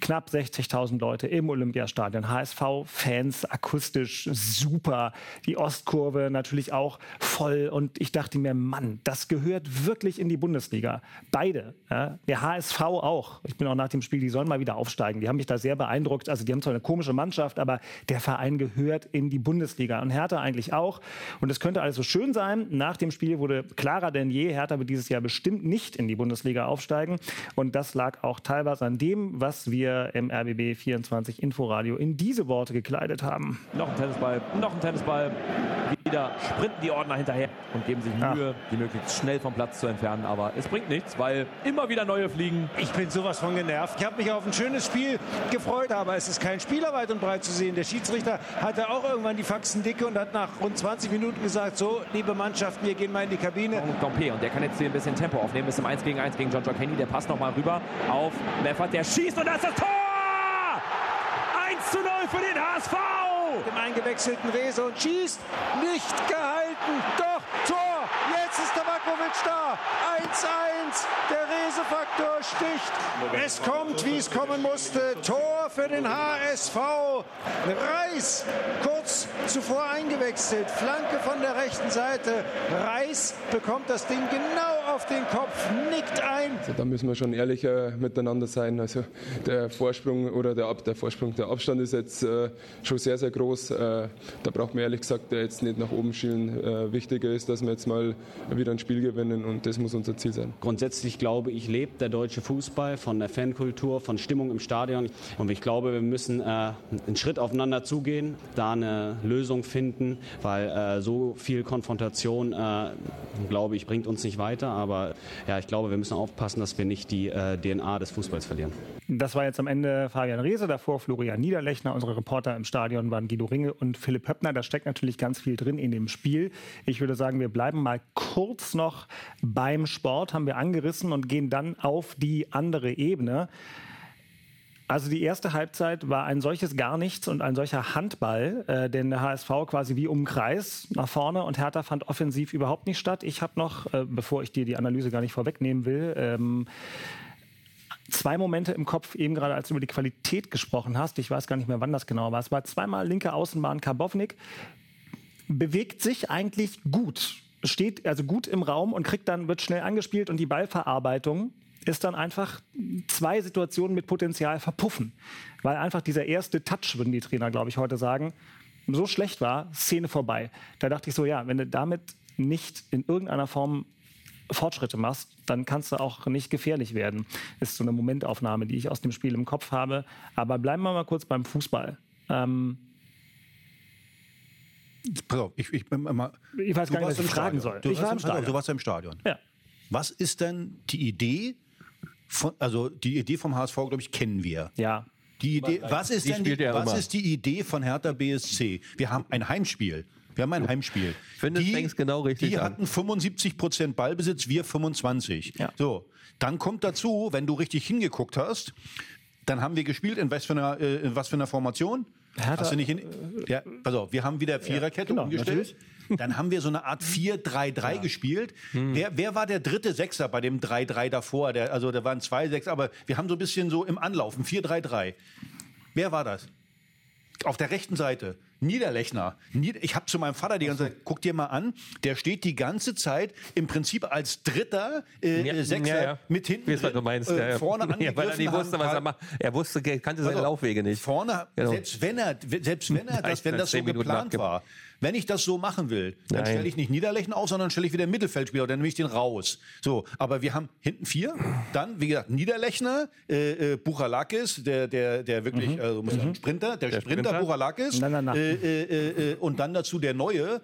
Knapp 60.000 Leute im Olympiastadion, HSV-Fans akustisch super, die Ostkurve natürlich auch voll und ich dachte mir, Mann, das gehört wirklich in die Bundesliga. Beide, ja? der HSV auch. Ich bin auch nach dem Spiel, die sollen mal wieder aufsteigen. Die haben mich da sehr beeindruckt. Also die haben zwar eine komische Mannschaft, aber der Verein gehört in die Bundesliga und Hertha eigentlich auch. Und es könnte alles so schön sein. Nach dem Spiel wurde klarer denn je, Hertha wird dieses Jahr bestimmt nicht in die Bundesliga aufsteigen. Und das lag auch teilweise an dem, was wir im RBB 24 Inforadio in diese Worte gekleidet haben. Noch ein Tennisball, noch ein Tennisball. Wieder sprinten die Ordner hinterher und geben sich Mühe, die möglichst schnell vom Platz zu entfernen. Aber es bringt nichts, weil immer wieder neue fliegen. Ich bin sowas von genervt. Ich habe mich auf ein schönes Spiel gefreut, aber es ist kein Spieler weit und breit zu sehen. Der Schiedsrichter hatte auch irgendwann die Faxen dicke und hat nach rund 20 Minuten gesagt, so, liebe Mannschaften, wir gehen mal in die Kabine. Und Dompe, und der kann jetzt hier ein bisschen Tempo aufnehmen, ist im 1 gegen 1 gegen John Joe Kenny. Der passt nochmal rüber auf Meffert, der schießt und da ist das! 1 zu 0 für den HSV! Dem eingewechselten Rese und schießt. Nicht gehalten. Doch, Tor. Ist Tabakovic da. 1-1. Der Rese-Faktor sticht. Es kommt, wie es kommen musste. Tor für den HSV. Reis kurz zuvor eingewechselt. Flanke von der rechten Seite. Reis bekommt das Ding genau auf den Kopf, nickt ein. Also da müssen wir schon ehrlicher miteinander sein. Also der Vorsprung oder der, Ab der Vorsprung, der Abstand ist jetzt äh, schon sehr, sehr groß. Äh, da braucht man ehrlich gesagt jetzt nicht nach oben schielen. Äh, wichtiger ist, dass wir jetzt mal wieder ein Spiel gewinnen und das muss unser Ziel sein. Grundsätzlich glaube ich, lebt der deutsche Fußball von der Fankultur, von Stimmung im Stadion. Und ich glaube, wir müssen äh, einen Schritt aufeinander zugehen, da eine Lösung finden, weil äh, so viel Konfrontation, äh, glaube ich, bringt uns nicht weiter. Aber ja, ich glaube, wir müssen aufpassen, dass wir nicht die äh, DNA des Fußballs verlieren. Das war jetzt am Ende Fabian Reese, davor Florian Niederlechner. Unsere Reporter im Stadion waren Guido Ringe und Philipp Höppner. Da steckt natürlich ganz viel drin in dem Spiel. Ich würde sagen, wir bleiben mal kurz noch beim Sport, haben wir angerissen und gehen dann auf die andere Ebene. Also die erste Halbzeit war ein solches gar nichts und ein solcher Handball, äh, denn der HSV quasi wie um Kreis nach vorne und Hertha fand offensiv überhaupt nicht statt. Ich habe noch, äh, bevor ich dir die Analyse gar nicht vorwegnehmen will, ähm, zwei Momente im Kopf, eben gerade als du über die Qualität gesprochen hast. Ich weiß gar nicht mehr, wann das genau war. Es war zweimal linke Außenbahn Karbovnik, bewegt sich eigentlich gut, steht also gut im Raum und kriegt dann, wird schnell angespielt und die Ballverarbeitung ist dann einfach zwei Situationen mit Potenzial verpuffen. Weil einfach dieser erste Touch, würden die Trainer, glaube ich, heute sagen, so schlecht war, Szene vorbei. Da dachte ich so, ja, wenn du damit nicht in irgendeiner Form Fortschritte machst, dann kannst du auch nicht gefährlich werden. Ist so eine Momentaufnahme, die ich aus dem Spiel im Kopf habe. Aber bleiben wir mal kurz beim Fußball. Ähm, Pass auf, ich, ich, mal, ich weiß gar nicht, was ich fragen Stadion. soll. Du ich warst war im Stadion. Du warst ja im Stadion. Ja. Was ist denn die Idee von, also die Idee vom HSV, glaube ich, kennen wir. Ja. Die Idee, was ist Die denn die, was immer. ist die Idee von Hertha BSC? Wir haben ein Heimspiel. Wir haben ein Heimspiel. finde, es fängst genau richtig die hatten 75 Prozent Ballbesitz, wir 25. So, dann kommt dazu, wenn du richtig hingeguckt hast, dann haben wir gespielt in was für einer, äh, in was für einer Formation? Hertha- hast du nicht in, ja, pass auf, wir haben wieder Viererkette genau, umgestellt. Dann haben wir so eine Art 4-3-3 gespielt. Hm. Wer, wer war der dritte Sechser bei dem 3-3 davor? Der, also da waren zwei Sechser, aber wir haben so ein bisschen so im Anlaufen 4-3-3. Wer war das? Auf der rechten Seite. Niederlechner. Nieder ich habe zu meinem Vater die ganze Zeit, guck dir mal an, der steht die ganze Zeit im Prinzip als dritter äh, Ja, äh, Sechser ja, ja. mit hinten weiß, du meinst. äh, vorne ja, weil er nicht wusste, was er macht. Er wusste, er kannte seine auf, Laufwege nicht. Vorne, Genau. selbst wenn er, selbst wenn er das, wenn das so geplant war, wenn ich das so machen will, dann Nein. stelle ich nicht Niederlechner auf, sondern stelle ich wieder einen Mittelfeldspieler, dann nehme ich den raus. So, aber wir haben hinten vier, dann, wie gesagt, Niederlechner, äh, äh, Buchalakis, der, der, der wirklich, also muss sagen, Sprinter, der, Sprinter, Sprinter. Buchalakis, na, na. Äh, äh, äh, äh, und dann dazu der Neue,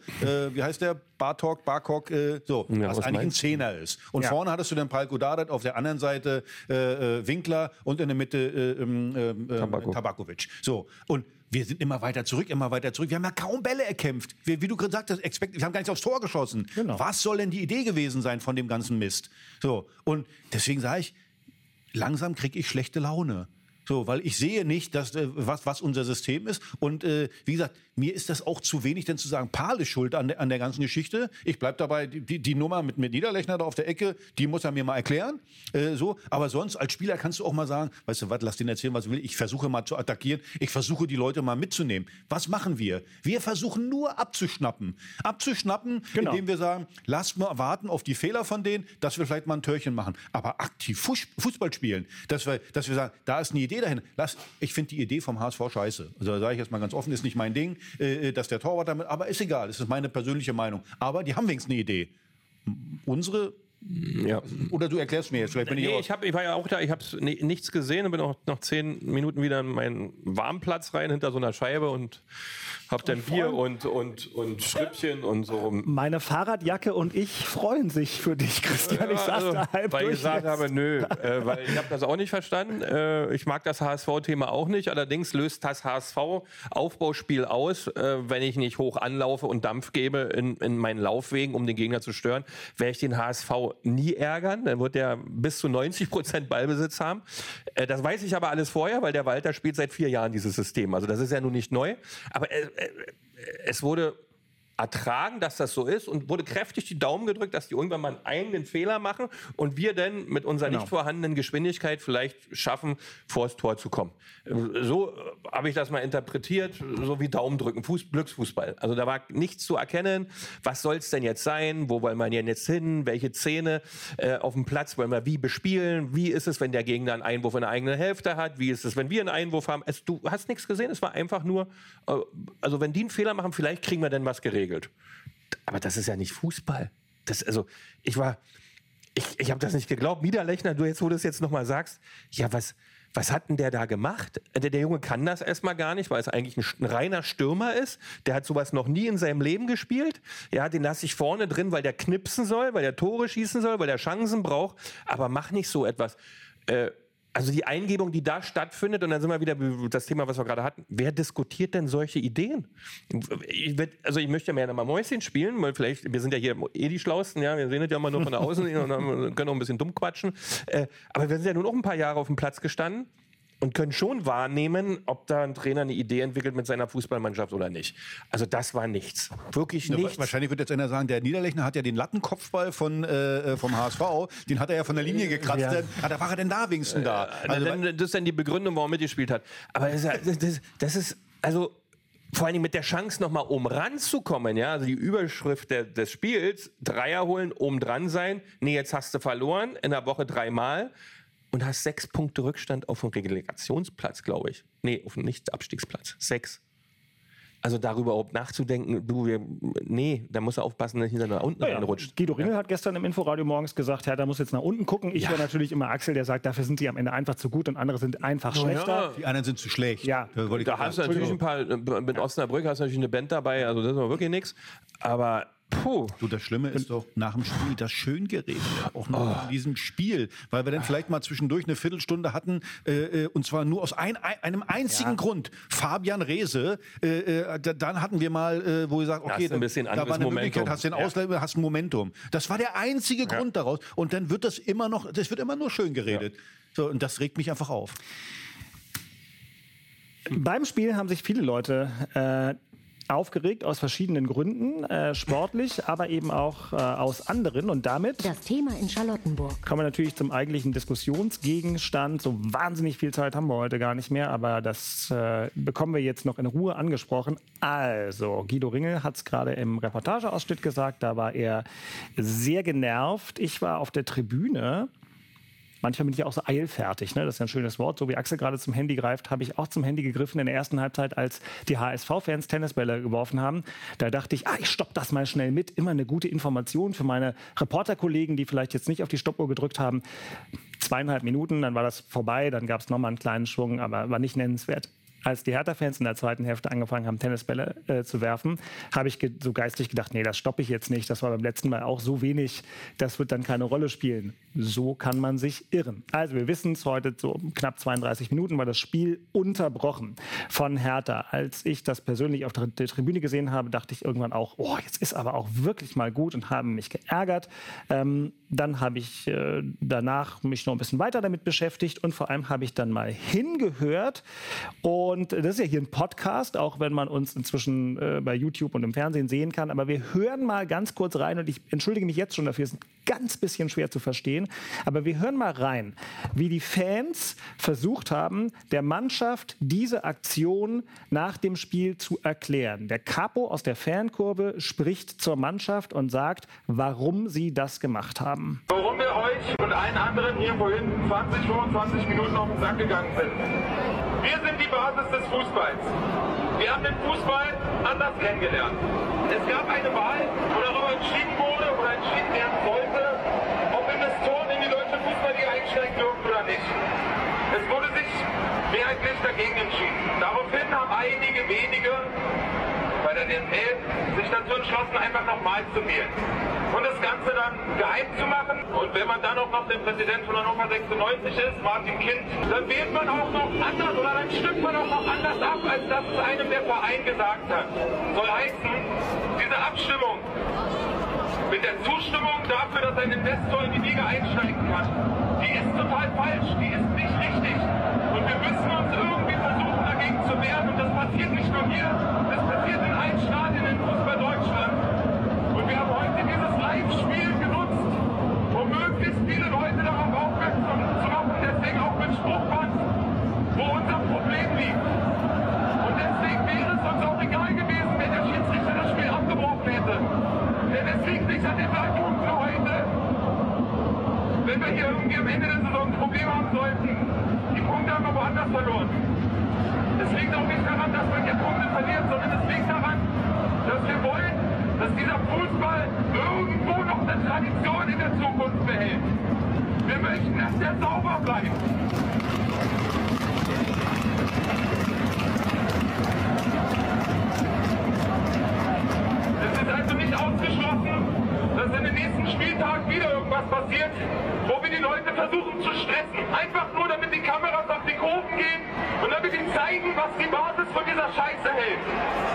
wie heißt der? Bartok, Barkok, so, Ja, was was eigentlich ein? Zehner ist. Und Ja. vorne hattest du dann Palko Dardai, auf der anderen Seite Winkler und in der Mitte äh, ähm, ähm, ähm, Tabako. Tabakovic. So, und wir sind immer weiter zurück, immer weiter zurück. Wir haben ja kaum Bälle erkämpft. Wir, wie du gesagt hast, expect, wir haben gar nichts aufs Tor geschossen. Genau. Was soll denn die Idee gewesen sein von dem ganzen Mist? So, und deswegen sage ich, langsam kriege ich schlechte Laune. So, weil ich sehe nicht, dass, äh, was, was unser System ist. Und äh, wie gesagt, mir ist das auch zu wenig, denn zu sagen, Paul ist schuld an der, an der ganzen Geschichte. Ich bleib dabei, die, die, Nummer mit, mit Niederlechner da auf der Ecke, die muss er mir mal erklären. Äh, so. Aber sonst, als Spieler kannst du auch mal sagen, weißt du was, lass den erzählen, was er will. Ich versuche mal zu attackieren. Ich versuche, die Leute mal mitzunehmen. Was machen wir? Wir versuchen nur abzuschnappen. Abzuschnappen, Genau. indem wir sagen, lass mal warten auf die Fehler von denen, dass wir vielleicht mal ein Törchen machen. Aber aktiv Fuß- Fußball spielen, dass wir, dass wir sagen, da ist eine Idee dahin. Lass, ich finde die Idee vom HSV scheiße. Also da sage ich jetzt mal ganz offen, ist nicht mein Ding, äh, dass der Torwart damit, aber ist egal, das ist meine persönliche Meinung. Aber die haben wenigstens eine Idee. Unsere Ja. Oder du erklärst mir jetzt, vielleicht bin ich Nee, auch- ich, hab, ich war ja auch da, ich habe nichts gesehen und bin auch nach zehn Minuten wieder in meinen Warmplatz rein hinter so einer Scheibe und habe dann Bier und, und, und Schrippchen und so. Meine Fahrradjacke und ich freuen sich für dich, Christian. Ich Ja, saß also, da halb weil ich gesagt habe, nö, äh, weil ich habe das auch nicht verstanden. Äh, ich mag das HSV-Thema auch nicht. Allerdings löst das HSV-Aufbauspiel aus, äh, wenn ich nicht hoch anlaufe und Dampf gebe in, in meinen Laufwegen, um den Gegner zu stören, werde ich den HSV nie ärgern. Dann wird der bis zu 90 Prozent Ballbesitz haben. Äh, das weiß ich aber alles vorher, weil der Walter spielt seit vier Jahren dieses System. Also das ist ja nun nicht neu. Aber äh, es wurde ertragen, dass das so ist und wurde kräftig die Daumen gedrückt, dass die irgendwann mal einen eigenen Fehler machen und wir dann mit unserer Genau. nicht vorhandenen Geschwindigkeit vielleicht schaffen, vors Tor zu kommen. So äh, habe ich das mal interpretiert, so wie Daumen drücken, Fuß, Glücksfußball. Also da war nichts zu erkennen. Was soll es denn jetzt sein? Wo wollen wir denn jetzt hin? Welche Szene äh, auf dem Platz wollen wir wie bespielen? Wie ist es, wenn der Gegner einen Einwurf in der eigenen Hälfte hat? Wie ist es, wenn wir einen Einwurf haben? Es, du hast nichts gesehen. Es war einfach nur, äh, also wenn die einen Fehler machen, vielleicht kriegen wir dann was geregelt. Aber das ist ja nicht Fußball. Das, also, ich war, ich, ich habe das nicht geglaubt. Niederlechner, du jetzt, wo du es jetzt nochmal sagst, ja, was, was hat denn der da gemacht? Der, der Junge kann das erstmal gar nicht, weil es eigentlich ein, ein reiner Stürmer ist. Der hat sowas noch nie in seinem Leben gespielt. Ja, den lasse ich vorne drin, weil der knipsen soll, weil der Tore schießen soll, weil der Chancen braucht. Aber mach nicht so etwas. Äh, also die Eingebung, die da stattfindet, und dann sind wir wieder das Thema, was wir gerade hatten. Wer diskutiert denn solche Ideen? Ich werd, also ich möchte ja mehr mal Mäuschen spielen, weil vielleicht, wir sind ja hier eh die Schlausten, ja, wir sehen das ja mal nur von außen und können auch ein bisschen dumm quatschen. Äh, aber wir sind ja nun auch ein paar Jahre auf dem Platz gestanden und können schon wahrnehmen, ob da ein Trainer eine Idee entwickelt mit seiner Fußballmannschaft oder nicht. Also das war nichts. Wirklich Ja, nichts. Wahrscheinlich wird jetzt einer sagen, der Niederlechner hat ja den Lattenkopfball von, äh, äh, vom HSV, den hat er ja von der Linie gekratzt. Ja. Ja. Ah, da war er denn da wenigstens da. Also, dann, das ist dann die Begründung, warum er mitgespielt hat. Aber das, ist ja- das, das ist, also vor allen Dingen mit der Chance, nochmal oben ranzukommen, ja, also die Überschrift der, des Spiels, Dreier holen, oben dran sein, nee, jetzt hast du verloren, in der Woche dreimal und hast sechs Punkte Rückstand auf dem Relegationsplatz, glaube ich. Nee, auf dem Nicht-Abstiegsplatz. Sechs. Also darüber überhaupt nachzudenken, du, wir, nee, da muss er aufpassen, dass er nicht nach unten Ja, ja. reinrutscht. Guido Ringel hat gestern im Inforadio morgens gesagt, Herr, da muss jetzt nach unten gucken. Ich Ja. wäre natürlich immer Axel, der sagt, dafür sind sie am Ende einfach zu gut und andere sind einfach Oh, schlechter. ja. Die anderen sind zu schlecht. Ja. Da, wollte ich Da hast du sagen. natürlich ein paar, äh, mit Osnabrück hast du natürlich eine Band dabei, also das ist aber wirklich nichts. Aber puh. Du, das Schlimme ist doch nach dem Spiel das Schöngerede, auch noch in diesem Spiel, weil wir dann vielleicht mal zwischendurch eine Viertelstunde hatten, äh, äh, und zwar nur aus ein, ein, einem einzigen Grund. Fabian Reese, äh, äh, da, dann hatten wir mal, äh, wo wir sagen, Da okay, hast du ein bisschen da war eine Möglichkeit, Momentum. hast den Ja. Ausleih, hast ein Momentum. Das war der einzige Grund daraus. Und dann wird das immer noch, das wird immer nur schön geredet. So, und das regt mich einfach auf. Beim Spiel haben sich viele Leute äh, aufgeregt aus verschiedenen Gründen, äh, sportlich, aber eben auch äh, aus anderen. Und damit Das Thema in Charlottenburg. kommen wir natürlich zum eigentlichen Diskussionsgegenstand. So wahnsinnig viel Zeit haben wir heute gar nicht mehr, aber das äh, bekommen wir jetzt noch in Ruhe angesprochen. Also, Guido Ringel hat es gerade im Reportageausschnitt gesagt, da war er sehr genervt. Ich war auf der Tribüne. Manchmal bin ich auch so eilfertig, ne? das ist ja ein schönes Wort. So wie Axel gerade zum Handy greift, habe ich auch zum Handy gegriffen in der ersten Halbzeit, als die HSV-Fans Tennisbälle geworfen haben. Da dachte ich, ah, ich stopp das mal schnell mit. Immer eine gute Information für meine Reporterkollegen, die vielleicht jetzt nicht auf die Stoppuhr gedrückt haben. Zweieinhalb Minuten, dann war das vorbei, dann gab es nochmal einen kleinen Schwung, aber war nicht nennenswert. Als die Hertha-Fans in der zweiten Hälfte angefangen haben, Tennisbälle äh, zu werfen, habe ich ge so geistig gedacht, nee, das stoppe ich jetzt nicht. Das war beim letzten Mal auch so wenig, das wird dann keine Rolle spielen. So kann man sich irren. Also wir wissen es, heute so knapp 32 Minuten war das Spiel unterbrochen von Hertha. Als ich das persönlich auf der, der Tribüne gesehen habe, dachte ich irgendwann auch, oh, jetzt ist aber auch wirklich mal gut und haben mich geärgert. Ähm, dann habe ich äh, danach mich noch ein bisschen weiter damit beschäftigt und vor allem habe ich dann mal hingehört. Und das ist ja hier ein Podcast, auch wenn man uns inzwischen äh, bei YouTube und im Fernsehen sehen kann. Aber wir hören mal ganz kurz rein und ich entschuldige mich jetzt schon dafür, es ist ein ganz bisschen schwer zu verstehen. Aber wir hören mal rein, wie die Fans versucht haben, der Mannschaft diese Aktion nach dem Spiel zu erklären. Der Capo aus der Fankurve spricht zur Mannschaft und sagt, warum sie das gemacht haben. Warum wir euch und allen anderen hier vorhin 20, 25 Minuten auf den Sack gegangen sind. Wir sind die Basis des Fußballs. Wir haben den Fußball anders kennengelernt. Es gab eine Wahl, wo darüber entschieden wurde oder entschieden werden sollte, ob Investoren in die deutsche Fußballliga einsteigen dürfen oder nicht. Es wurde sich mehrheitlich dagegen entschieden. Daraufhin haben einige wenige der DFL sich dazu entschlossen, einfach nochmal zu wählen und das Ganze dann geheim zu machen. Und wenn man dann auch noch der Präsident von Hannover 96 ist, Martin Kind, dann wählt man auch noch anders oder dann stimmt man auch noch anders ab, als das es einem der Verein gesagt hat. Soll heißen, diese Abstimmung mit der Zustimmung dafür, dass ein Investor in die Liga einsteigen kann, die ist total falsch, die ist nicht richtig. Und wir müssen uns irgendwie zu wehren. Und das passiert nicht nur hier, das passiert in allen Stadien in Fußball Deutschland. Und wir haben heute dieses Live-Spiel genutzt, um möglichst viele Leute darauf aufmerksam zu machen, deswegen auch mit Spruchband, wo unser Problem liegt. Und deswegen wäre es uns auch egal gewesen, wenn der Schiedsrichter das Spiel abgebrochen hätte. Denn es liegt nicht an den drei Punkten heute. Wenn wir hier irgendwie am Ende der Saison ein Problem haben sollten, die Punkte haben wir woanders verloren. Es liegt auch nicht daran, dass man hier Punkte verliert, sondern es liegt daran, dass wir wollen, dass dieser Fußball irgendwo noch eine Tradition in der Zukunft behält. Wir möchten, dass der sauber bleibt. Es ist also nicht ausgeschlossen, dass in den nächsten Spieltagen wieder irgendwas passiert, wo wir die Leute versuchen zu stressen. Einfach nur, damit die Kameras auf die Kurven gehen und damit sie zeigen, was die Basis von dieser Scheiße hält.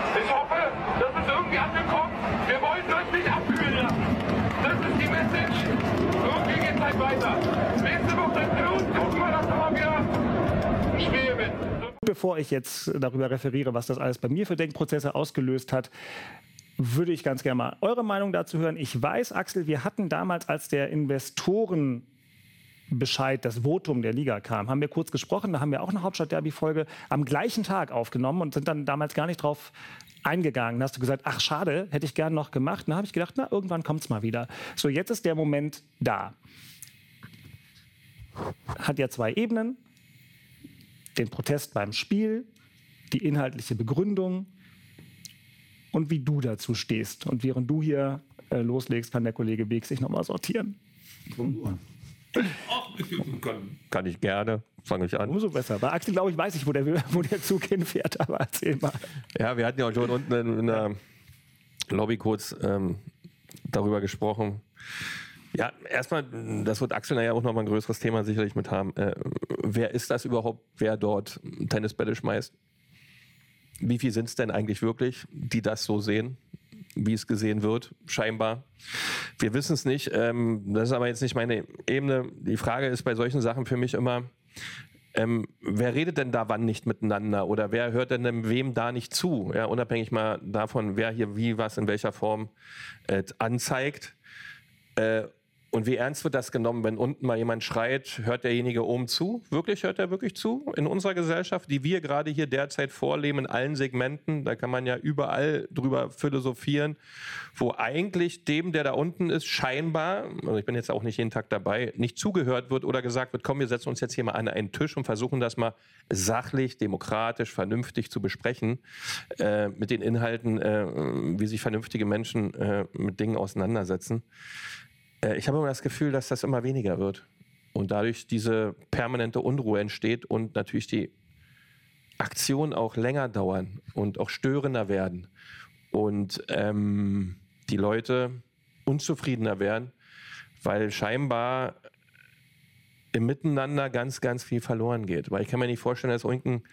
Bevor ich jetzt darüber referiere, was das alles bei mir für Denkprozesse ausgelöst hat, würde ich ganz gerne mal eure Meinung dazu hören. Ich weiß, Axel, wir hatten damals, als der Investoren Bescheid, das Votum der Liga kam, haben wir kurz gesprochen. Da haben wir auch eine Hauptstadt-Derby-Folge am gleichen Tag aufgenommen und sind dann damals gar nicht drauf eingegangen. Da hast du gesagt, ach schade, hätte ich gern noch gemacht. Dann habe ich gedacht, na, irgendwann kommt es mal wieder. So, jetzt ist der Moment da. Hat ja zwei Ebenen. Den Protest beim Spiel, die inhaltliche Begründung und wie du dazu stehst. Und während du hier äh, loslegst, kann der Kollege Weg sich nochmal sortieren. Kann, kann ich gerne. Fange ich an. Umso besser. Bei Axel, glaube ich, weiß ich, wo der, wo der Zug hinfährt, aber erzähl mal. Ja, wir hatten ja auch schon unten in, in der Lobby kurz ähm, darüber gesprochen. Ja, erstmal, das wird Axel nachher auch nochmal ein größeres Thema sicherlich mit haben. Äh, wer ist das überhaupt, wer dort Tennisbälle schmeißt? Wie viel sind es denn eigentlich wirklich, die das so sehen? wie es gesehen wird, scheinbar. Wir wissen es nicht. Ähm, das ist aber jetzt nicht meine Ebene. Die Frage ist bei solchen Sachen für mich immer, ähm, wer redet denn da wann nicht miteinander oder wer hört denn wem da nicht zu? Ja, unabhängig mal davon, wer hier wie was in welcher Form äh, anzeigt. Äh, und wie ernst wird das genommen, wenn unten mal jemand schreit, hört derjenige oben zu? Wirklich, hört er wirklich zu? In unserer Gesellschaft, die wir gerade hier derzeit vorleben, in allen Segmenten, da kann man ja überall drüber philosophieren, wo eigentlich dem, der da unten ist, scheinbar, also ich bin jetzt auch nicht jeden Tag dabei, nicht zugehört wird oder gesagt wird, komm, wir setzen uns jetzt hier mal an einen Tisch und versuchen das mal sachlich, demokratisch, vernünftig zu besprechen, äh, mit den Inhalten, äh, wie sich vernünftige Menschen äh, mit Dingen auseinandersetzen. Äh, ich habe immer das Gefühl, dass das immer weniger wird. Und dadurch diese permanente Unruhe entsteht und natürlich die Aktionen auch länger dauern und auch störender werden. Und ähm, die Leute unzufriedener werden, weil scheinbar im Miteinander ganz, ganz viel verloren geht. Weil ich kann mir nicht vorstellen, dass irgendein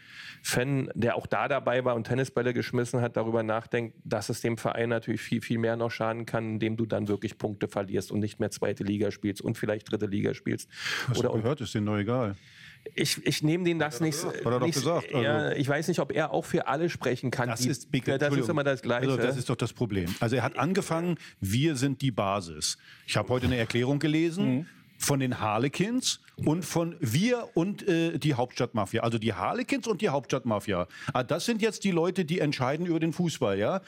Fan, der auch da dabei war und Tennisbälle geschmissen hat, darüber nachdenkt, dass es dem Verein natürlich viel, viel mehr noch schaden kann, indem du dann wirklich Punkte verlierst und nicht mehr zweite Liga spielst und vielleicht dritte Liga spielst. Was Oder du gehört, ist denen doch egal. ich, ich nehme den das nicht. Hat er doch nicht gesagt, also. ja, ich weiß nicht, ob er auch für alle sprechen kann. Das Die- ist, Big, das ist immer das Gleiche. Also das ist doch das Problem. Also er hat angefangen, wir sind die Basis. Ich habe heute eine Erklärung gelesen von den Harlequins und von wir und äh, die Hauptstadtmafia. Also die Harlequins und die Hauptstadtmafia. Ah, das sind jetzt die Leute, die entscheiden über den Fußball. Ja,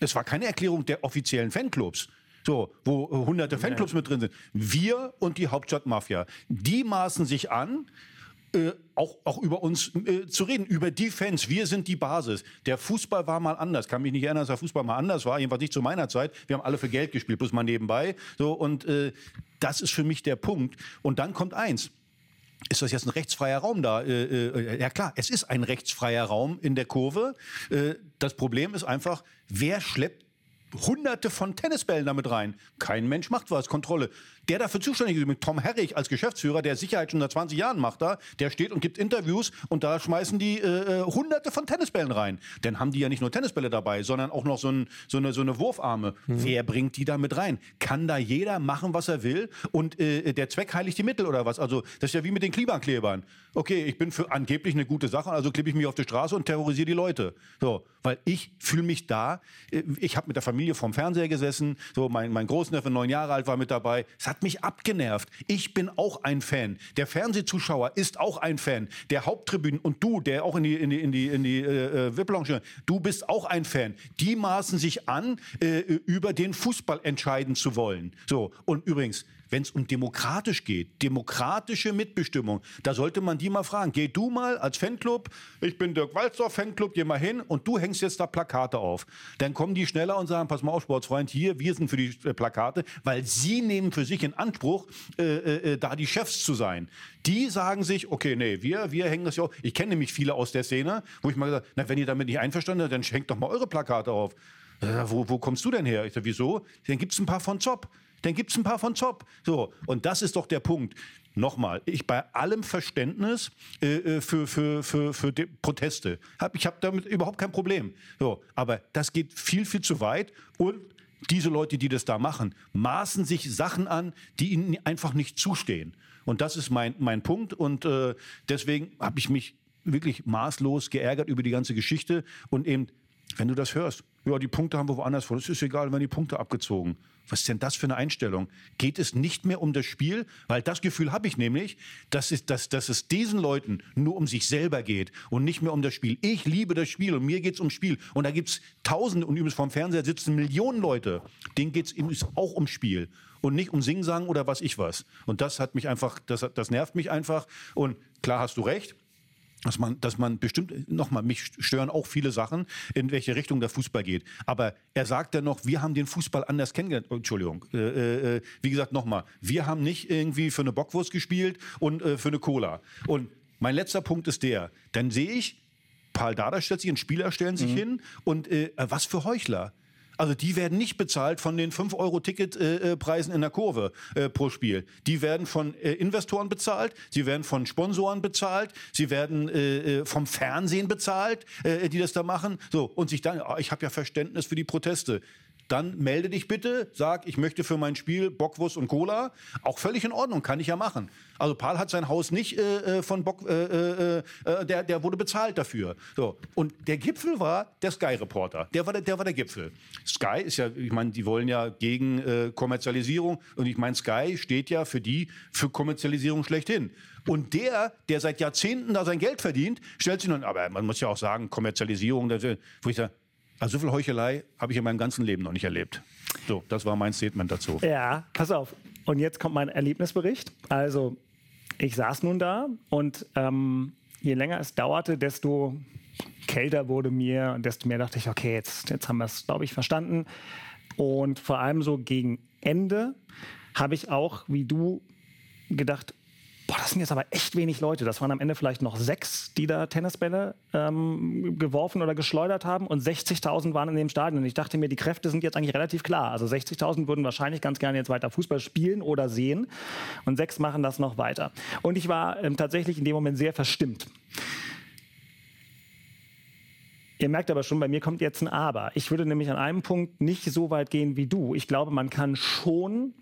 es war keine Erklärung der offiziellen Fanclubs. So, wo äh, hunderte Fanclubs mit drin sind. Wir und die Hauptstadtmafia. Die maßen sich an, äh, auch, auch über uns äh, zu reden, über die Fans. Wir sind die Basis. Der Fußball war mal anders. Kann mich nicht erinnern, dass der Fußball mal anders war. Jedenfalls nicht zu meiner Zeit. Wir haben alle für Geld gespielt, bloß mal nebenbei. So, und äh, das ist für mich der Punkt. Und dann kommt eins. Ist das jetzt ein rechtsfreier Raum da? Äh, äh, ja klar, es ist ein rechtsfreier Raum in der Kurve. Äh, das Problem ist einfach, wer schleppt Hunderte von Tennisbällen damit rein. Kein Mensch macht was, Kontrolle. Der dafür zuständig ist, mit Tom Herrich als Geschäftsführer, der Sicherheit schon seit 20 Jahren macht da, der steht und gibt Interviews und da schmeißen die äh, äh, Hunderte von Tennisbällen rein. Dann haben die ja nicht nur Tennisbälle dabei, sondern auch noch so, ein, so, eine, so eine Wurfarme. Wer bringt die da mit rein? Kann da jeder machen, was er will und äh, der Zweck heiligt die Mittel oder was? Also das ist ja wie mit den Klimaklebern. Okay, ich bin für angeblich eine gute Sache, also klebe ich mich auf die Straße und terrorisiere die Leute. So, weil ich fühle mich da, äh, ich habe mit der Familie vorm Fernseher gesessen, so mein, mein Großneffe, neun Jahre alt, war mit dabei. Es hat mich abgenervt. Ich bin auch ein Fan. Der Fernsehzuschauer ist auch ein Fan. Der Haupttribünen und du, der auch in die, in die, in die, in die äh, äh, VIP-Lounge, du bist auch ein Fan. Die maßen sich an, äh, über den Fußball entscheiden zu wollen. So, und übrigens, wenn es um demokratisch geht, demokratische Mitbestimmung, da sollte man die mal fragen. Geh du mal als Fanclub, ich bin Dirk Walzdorf Fanclub, geh mal hin und du hängst jetzt da Plakate auf. Dann kommen die schneller und sagen, pass mal auf, Sportsfreund, hier, wir sind für die äh, Plakate, weil sie nehmen für sich in Anspruch, äh, äh, äh, da die Chefs zu sein. Die sagen sich, okay, nee, wir, wir hängen das ja auf. Ich kenne nämlich viele aus der Szene, wo ich mal gesagt na, wenn ihr damit nicht einverstanden seid, dann schenkt doch mal eure Plakate auf. Äh, wo, wo kommst du denn her? Ich sag, wieso? Dann gibt's ein paar von Zopp. Dann gibt's ein paar von Zopp. So, und das ist doch der Punkt. Nochmal, ich bei allem Verständnis äh, äh, für, für, für, für Proteste. Hab, ich habe damit überhaupt kein Problem. So, aber das geht viel, viel zu weit. Und diese Leute, die das da machen, maßen sich Sachen an, die ihnen einfach nicht zustehen. Und das ist mein, mein Punkt. Und äh, deswegen habe ich mich wirklich maßlos geärgert über die ganze Geschichte. Und eben, wenn du das hörst, ja, die Punkte haben wir woanders vor. Es ist egal, wenn die Punkte abgezogen. Was ist denn das für eine Einstellung? Geht es nicht mehr um das Spiel? Weil das Gefühl habe ich nämlich, dass es, dass, dass es diesen Leuten nur um sich selber geht und nicht mehr um das Spiel. Ich liebe das Spiel und mir geht es ums Spiel. Und da gibt es Tausende und übrigens vorm Fernseher sitzen Millionen Leute. Denen geht es auch ums Spiel und nicht um Singsang oder was ich was. Und das hat mich einfach, das, das nervt mich einfach. Und klar hast du recht dass man, dass man bestimmt, nochmal, mich stören auch viele Sachen, in welche Richtung der Fußball geht. Aber er sagt dann noch, wir haben den Fußball anders kennengelernt. Entschuldigung. Äh, äh, wie gesagt, nochmal, wir haben nicht irgendwie für eine Bockwurst gespielt und äh, für eine Cola. Und mein letzter Punkt ist der, dann sehe ich, Paul Dada stellt sich, ein Spieler stellen sich hin und äh, was für Heuchler. Also die werden nicht bezahlt von den 5-Euro-Ticketpreisen in der Kurve äh, pro Spiel. Die werden von äh, Investoren bezahlt, sie werden von Sponsoren bezahlt, sie werden äh, äh, vom Fernsehen bezahlt, äh, die das da machen. So, und sich dann, ah, ich habe ja Verständnis für die Proteste. Dann melde dich bitte, sag, ich möchte für mein Spiel Bockwurst und Cola. Auch völlig in Ordnung, kann ich ja machen. Also Paul hat sein Haus nicht äh, äh, von Bock, äh, äh, äh, der, der wurde bezahlt dafür. So. Und der Gipfel war der Sky-Reporter. Der war der, der war der Gipfel. Sky ist ja, ich meine, die wollen ja gegen äh, Kommerzialisierung. Und ich meine, Sky steht ja für die, für Kommerzialisierung schlechthin. Und der, der seit Jahrzehnten da sein Geld verdient, stellt sich nun, aber man muss ja auch sagen, Kommerzialisierung, wo ich sage, also so viel Heuchelei habe ich in meinem ganzen Leben noch nicht erlebt. So, das war mein Statement dazu. Ja, pass auf. Und jetzt kommt mein Erlebnisbericht. Also, ich saß nun da und ähm, je länger es dauerte, desto kälter wurde mir und desto mehr dachte ich, okay, jetzt, jetzt haben wir es, glaube ich, verstanden. Und vor allem so gegen Ende habe ich auch, wie du, gedacht, Boah, das sind jetzt aber echt wenig Leute. Das waren am Ende vielleicht noch sechs, die da Tennisbälle ähm, geworfen oder geschleudert haben und 60.000 waren in dem Stadion. Und ich dachte mir, die Kräfte sind jetzt eigentlich relativ klar. Also 60.000 würden wahrscheinlich ganz gerne jetzt weiter Fußball spielen oder sehen und sechs machen das noch weiter. Und ich war ähm, tatsächlich in dem Moment sehr verstimmt. Ihr merkt aber schon, bei mir kommt jetzt ein Aber. Ich würde nämlich an einem Punkt nicht so weit gehen wie du. Ich glaube, man kann schon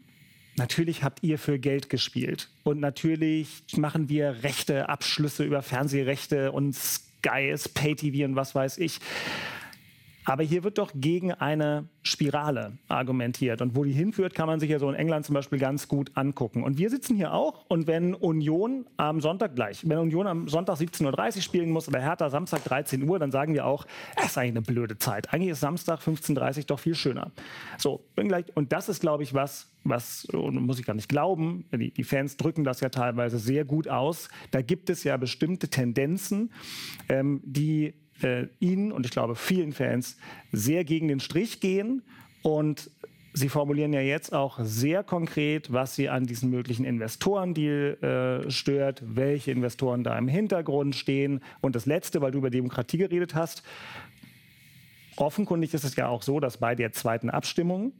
Natürlich habt ihr für Geld gespielt. Und natürlich machen wir Rechte, Abschlüsse über Fernsehrechte und Sky ist Pay-TV und was weiß ich. Aber hier wird doch gegen eine Spirale argumentiert. Und wo die hinführt, kann man sich ja so in England zum Beispiel ganz gut angucken. Und wir sitzen hier auch. Und wenn Union am Sonntag gleich, wenn Union am Sonntag 17.30 Uhr spielen muss oder Hertha Samstag 13 Uhr, dann sagen wir auch, es ist eigentlich eine blöde Zeit. Eigentlich ist Samstag 15.30 Uhr doch viel schöner. So, bin gleich. Und das ist, glaube ich, was, was, muss ich gar nicht glauben, die, die, Fans drücken das ja teilweise sehr gut aus. Da gibt es ja bestimmte Tendenzen, ähm, die äh, Ihnen und ich glaube vielen Fans sehr gegen den Strich gehen. Und Sie formulieren ja jetzt auch sehr konkret, was Sie an diesem möglichen Investorendeal äh, stört, welche Investoren da im Hintergrund stehen. Und das Letzte, weil du über Demokratie geredet hast, offenkundig ist es ja auch so, dass bei der zweiten Abstimmung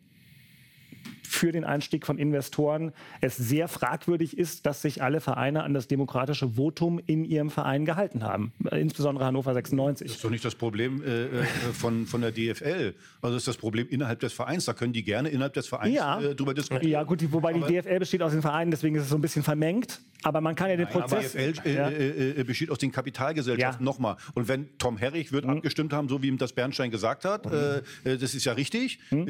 für den Einstieg von Investoren es sehr fragwürdig ist, dass sich alle Vereine an das demokratische Votum in ihrem Verein gehalten haben, insbesondere Hannover 96. Das ist doch nicht das Problem äh, äh von, von der DFL. Also das ist das Problem innerhalb des Vereins. Da können die gerne innerhalb des Vereins ja. äh, drüber diskutieren. Ja gut, wobei die DFL besteht aus den Vereinen, deswegen ist es so ein bisschen vermengt. Aber man kann ja den Prozess... Die DFL äh, ja. Äh, äh, besteht aus den Kapitalgesellschaften. Ja. Nochmal. Und wenn Tom Herrich wird mhm. abgestimmt haben, so wie ihm das Bernstein gesagt hat, mhm. das ist ja richtig. Mhm.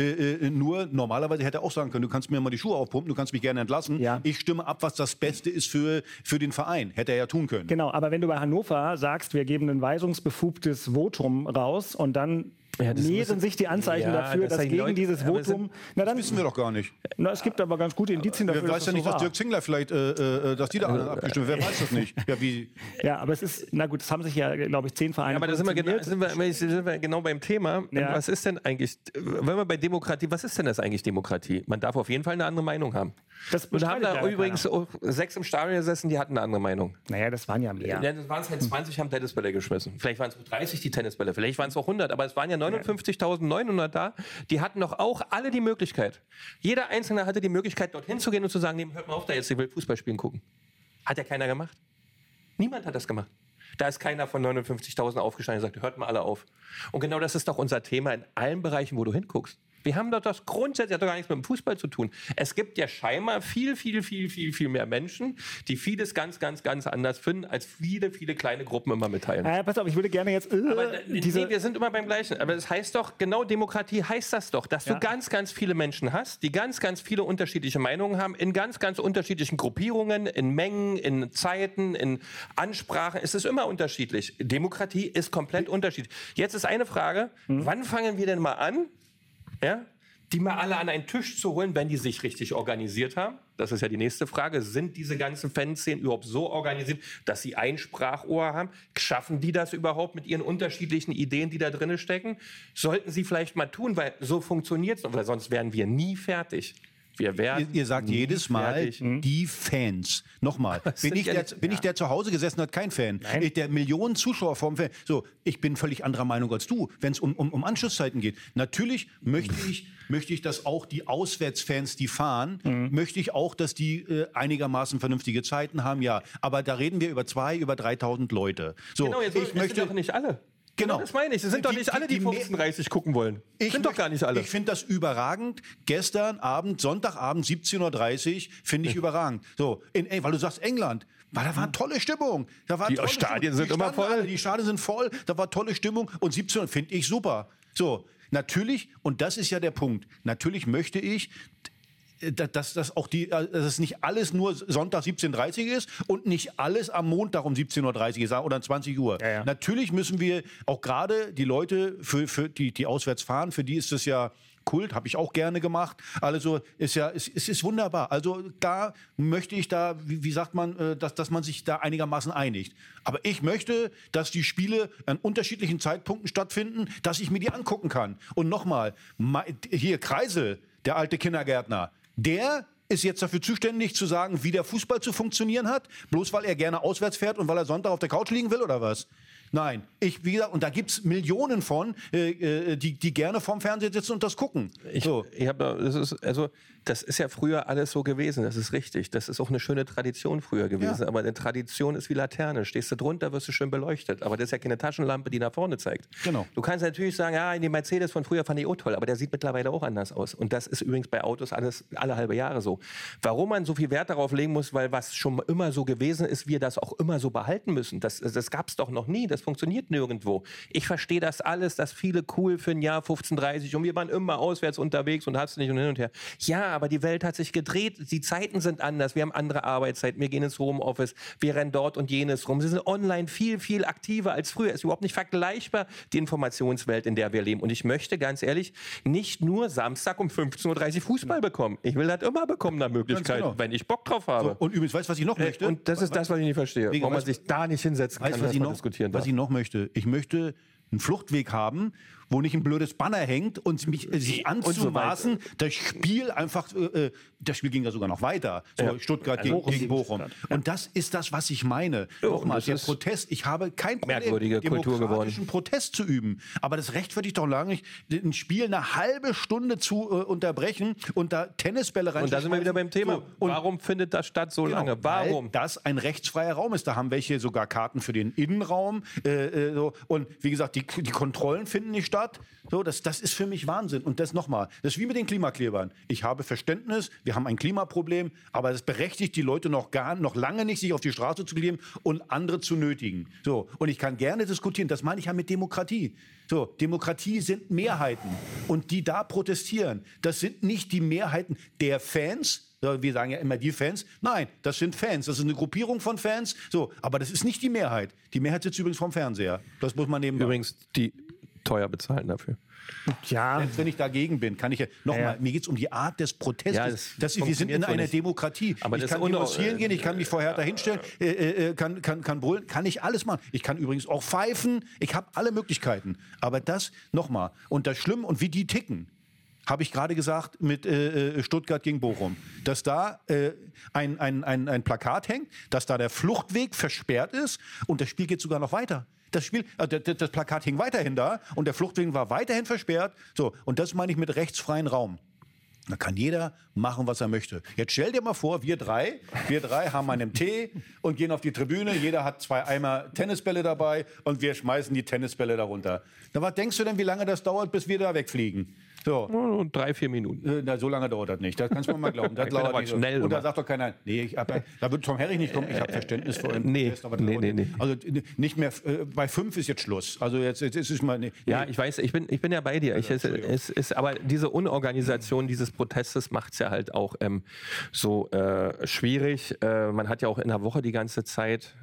nur normalerweise hätte er auch sagen können, du kannst mir mal die Schuhe aufpumpen, du kannst mich gerne entlassen. Ja. Ich stimme ab, was das Beste ist für, für den Verein. Hätte er ja tun können. Genau, aber wenn du bei Hannover sagst, wir geben ein weisungsbefugtes Votum raus und dann ja, mehren sich die Anzeichen ja, dafür, das dass gegen Leute, dieses Votum. Sind, na, dann, das wissen wir doch gar nicht. Na, es gibt aber ganz gute Indizien dafür. Wer weiß ja nicht, so dass Dirk Zingler vielleicht, äh, äh, dass die da alle abgestimmt Wer weiß das nicht? Ja, wie? ja, aber es ist, na gut, es haben sich ja, glaube ich, zehn Vereine. Ja, aber da sind wir, genau, sind, wir, sind wir genau beim Thema. Ja. Was ist denn eigentlich, wenn wir bei Demokratie, was ist denn das eigentlich Demokratie? Man darf auf jeden Fall eine andere Meinung haben. Das und da haben da übrigens sechs im Stadion gesessen, die hatten eine andere Meinung. Naja, das waren ja mehr. Ja, das waren es halt 20, haben Tennisbälle geschmissen. Vielleicht waren es 30 die Tennisbälle, vielleicht waren es auch 100, aber es waren ja 59.900 da. Die hatten doch auch alle die Möglichkeit. Jeder Einzelne hatte die Möglichkeit, dorthin zu gehen und zu sagen, nee, hört mal auf da jetzt, ich will Fußball spielen gucken. Hat ja keiner gemacht. Niemand hat das gemacht. Da ist keiner von 59.000 aufgestanden und sagt, hört mal alle auf. Und genau das ist doch unser Thema in allen Bereichen, wo du hinguckst. Wir haben doch das grundsätzlich hat doch gar nichts mit dem Fußball zu tun. Es gibt ja scheinbar viel, viel, viel, viel, viel mehr Menschen, die vieles ganz, ganz, ganz anders finden, als viele, viele kleine Gruppen immer mitteilen. Äh, pass auf, ich würde gerne jetzt. Äh, aber, diese nee, wir sind immer beim Gleichen. Aber das heißt doch, genau Demokratie heißt das doch, dass ja. du ganz, ganz viele Menschen hast, die ganz, ganz viele unterschiedliche Meinungen haben, in ganz, ganz unterschiedlichen Gruppierungen, in Mengen, in Zeiten, in Ansprachen. Es ist immer unterschiedlich. Demokratie ist komplett unterschiedlich. Jetzt ist eine Frage: mhm. Wann fangen wir denn mal an, ja, die mal alle an einen Tisch zu holen, wenn die sich richtig organisiert haben. Das ist ja die nächste Frage. Sind diese ganzen Fanszenen überhaupt so organisiert, dass sie ein Sprachohr haben? Schaffen die das überhaupt mit ihren unterschiedlichen Ideen, die da drin stecken? Sollten sie vielleicht mal tun, weil so funktioniert es, weil sonst wären wir nie fertig. Wir werden ihr, ihr sagt jedes Mal fertig. Hm? die Fans. Nochmal, bin, ich der, bin ja. ich der zu Hause gesessen hat, kein Fan. Nein. Der Millionen Zuschauer vom Fan. So, ich bin völlig anderer Meinung als du, wenn es um, um, um Anschlusszeiten geht. Natürlich möchte ich, möchte ich, dass auch die Auswärtsfans, die fahren, mhm. möchte ich auch, dass die äh, einigermaßen vernünftige Zeiten haben, ja. Aber da reden wir über zwei, über 3000 Leute. So, genau, jetzt ich möchte doch nicht alle. Genau. Das meine ich. Es sind die, doch nicht alle, die, die 15.30 gucken wollen. Ich sind doch gar nicht alle. Ich finde das überragend. Gestern Abend, Sonntagabend, 17.30 Uhr, finde ich überragend. So, in, ey, weil du sagst England. Weil da war tolle Stimmung. Da war die Stadien Stimmung. sind immer voll. Alle, die Stadien sind voll. Da war tolle Stimmung. Und 17 Uhr finde ich super. So, natürlich, und das ist ja der Punkt, natürlich möchte ich, dass, dass auch die, äh, dass es nicht alles nur Sonntag 17.30 Uhr ist und nicht alles am Montag um 17.30 Uhr ist oder 20 Uhr. Ja, ja. Natürlich müssen wir auch gerade die Leute, für, für die, die auswärts fahren, für die ist das ja Kult, habe ich auch gerne gemacht. Also ist ja, es, es ist wunderbar. Also da möchte ich da, wie, wie sagt man, äh, dass, dass man sich da einigermaßen einigt. Aber ich möchte, dass die Spiele an unterschiedlichen Zeitpunkten stattfinden, dass ich mir die angucken kann. Und nochmal, hier Kreisel, der alte Kindergärtner, der ist jetzt dafür zuständig zu sagen, wie der Fußball zu funktionieren hat, bloß weil er gerne auswärts fährt und weil er Sonntag auf der Couch liegen will oder was? Nein, ich, wie gesagt, und da gibt es Millionen von, äh, äh, die, die gerne vorm Fernseher sitzen und das gucken. Ich, ich hab, da- das ist, also, das ist ja früher alles so gewesen, das ist richtig. Das ist auch eine schöne Tradition früher gewesen. Ja. Aber eine Tradition ist wie Laterne. Stehst du drunter, wirst du schön beleuchtet. Aber das ist ja keine Taschenlampe, die nach vorne zeigt. Genau. Du kannst natürlich sagen, ja, die Mercedes von früher fand ich auch toll, aber der sieht mittlerweile auch anders aus. Und das ist übrigens bei Autos alles alle halbe Jahre so. Warum man so viel Wert darauf legen muss, weil was schon immer so gewesen ist, wir das auch immer so behalten müssen. Das, das gab es doch noch nie. Das funktioniert nirgendwo. Ich verstehe das alles, dass viele cool für ein Jahr 15, 30 und wir waren immer auswärts unterwegs und hast nicht und hin und her. Ja, aber die Welt hat sich gedreht. Die Zeiten sind anders. Wir haben andere Arbeitszeiten. Wir gehen ins Homeoffice. Wir rennen dort und jenes rum. Sie sind online viel, viel aktiver als früher. Ist überhaupt nicht vergleichbar, die Informationswelt, in der wir leben. Und ich möchte ganz ehrlich nicht nur Samstag um 15.30 Uhr Fußball bekommen. Ich will das immer bekommen, nach Möglichkeit, genau. wenn ich Bock drauf habe. Und übrigens, weißt du, was ich noch Äh, möchte? Und das ist das, was ich nicht verstehe. Wegen- Warum man sich da nicht hinsetzen Weißt kann, was ich noch, diskutieren was darf. ich noch möchte? Ich möchte einen Fluchtweg haben, wo nicht ein blödes Banner hängt und mich äh, sich Und so anzumaßen, das Spiel einfach, äh, äh, das Spiel ging ja sogar noch weiter, so Ja. Stuttgart Also gegen, Bochum gegen Bochum. Und das ist das, was ich meine. Ja, Nochmal, der Protest, ich habe kein Problem, merkwürdige Kultur geworden. Protest zu üben, aber das rechtfertigt doch lange nicht, ein Spiel eine halbe Stunde zu äh, unterbrechen und da Tennisbälle rein Und da sind wir wieder beim Thema. und Warum findet das statt so Genau, lange? Warum? Weil das ein rechtsfreier Raum ist. Da haben welche sogar Karten für den Innenraum. Äh, äh, so. Und wie gesagt, die, die Kontrollen finden nicht statt. So, das, das ist für mich Wahnsinn. Und das nochmal, das ist wie mit den Klimaklebern. Ich habe Verständnis, wir haben ein Klimaproblem, aber es berechtigt die Leute noch gar noch lange nicht, sich auf die Straße zu kleben und andere zu nötigen. So, und ich kann gerne diskutieren, das meine ich ja mit Demokratie. So, Demokratie sind Mehrheiten. Und die da protestieren, das sind nicht die Mehrheiten der Fans, wir sagen ja immer die Fans. Nein, das sind Fans. Das ist eine Gruppierung von Fans. So, aber das ist nicht die Mehrheit. Die Mehrheit sitzt übrigens vom Fernseher. Das muss man nebenbei. Übrigens, die teuer bezahlen dafür. Ja. Selbst wenn ich dagegen bin, kann ich ja nochmal. Ja. Mir geht es um die Art des Protestes. Ja, das das, wir sind in einer nicht. Demokratie. Aber ich das kann demonstrieren gehen, ich kann mich vorher dahinstellen, äh, äh, kann, kann, kann brüllen, kann ich alles machen. Ich kann übrigens auch pfeifen. Ich habe alle Möglichkeiten. Aber das nochmal. Und das Schlimme und wie die ticken. Habe ich gerade gesagt mit äh, äh, Stuttgart gegen Bochum, dass da äh, ein, ein, ein, ein Plakat hängt, dass da der Fluchtweg versperrt ist und das Spiel geht sogar noch weiter. Das Spiel, äh, das, Plakat hing weiterhin da und der Fluchtweg war weiterhin versperrt. So und das meine ich mit rechtsfreien Raum. Da kann jeder machen, was er möchte. Jetzt stell dir mal vor, wir drei, wir drei haben einen Tee und gehen auf die Tribüne. Jeder hat zwei Eimer Tennisbälle dabei und wir schmeißen die Tennisbälle darunter. Na, was denkst du denn, wie lange das dauert, bis wir da wegfliegen? So. Drei, vier Minuten. Äh, Na, so lange dauert das nicht. Das kannst du mir mal glauben. Das dauert aber nicht so. schnell Und da sagt doch keiner, nee, ich hab, da wird Tom Herrich nicht kommen. Ich habe Verständnis für einen Nee, aber nee, nee, nee. Also nicht mehr, äh, bei fünf ist jetzt Schluss. Also jetzt, jetzt ist es mal, nee, Ja, ich weiß, ich bin, ich bin ja bei dir. Ich, es, es ist, aber diese Unorganisation dieses Protestes macht es ja halt auch ähm, so äh, schwierig. Äh, man hat ja auch in der Woche die ganze Zeit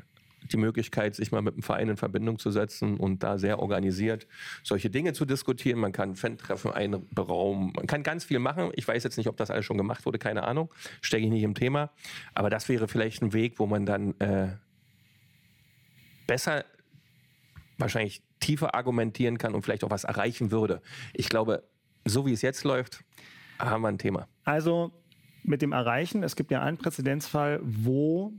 die Möglichkeit, sich mal mit dem Verein in Verbindung zu setzen und da sehr organisiert solche Dinge zu diskutieren. Man kann Fan-Treffen einberaumen, man kann ganz viel machen. Ich weiß jetzt nicht, ob das alles schon gemacht wurde, keine Ahnung. Stecke ich nicht im Thema. Aber das wäre vielleicht ein Weg, wo man dann äh, besser wahrscheinlich tiefer argumentieren kann und vielleicht auch was erreichen würde. Ich glaube, so wie es jetzt läuft, haben wir ein Thema. Also mit dem Erreichen, es gibt ja einen Präzedenzfall, wo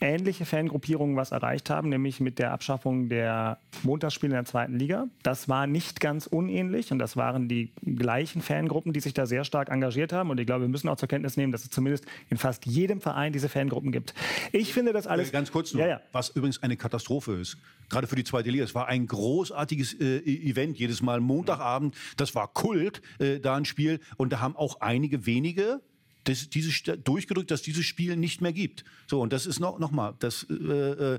ähnliche Fangruppierungen was erreicht haben, nämlich mit der Abschaffung der Montagsspiele in der zweiten Liga. Das war nicht ganz unähnlich und das waren die gleichen Fangruppen, die sich da sehr stark engagiert haben. Und ich glaube, wir müssen auch zur Kenntnis nehmen, dass es zumindest in fast jedem Verein diese Fangruppen gibt. Ich finde das alles. Ganz kurz nur, Ja, ja. was übrigens eine Katastrophe ist. Gerade für die zweite Liga. Es war ein großartiges äh, Event, jedes Mal Montagabend. Das war Kult, äh, da ein Spiel. Und da haben auch einige wenige das, dieses, durchgedrückt, dass dieses Spiel nicht mehr gibt. So, und das ist noch, noch mal, das, äh, äh,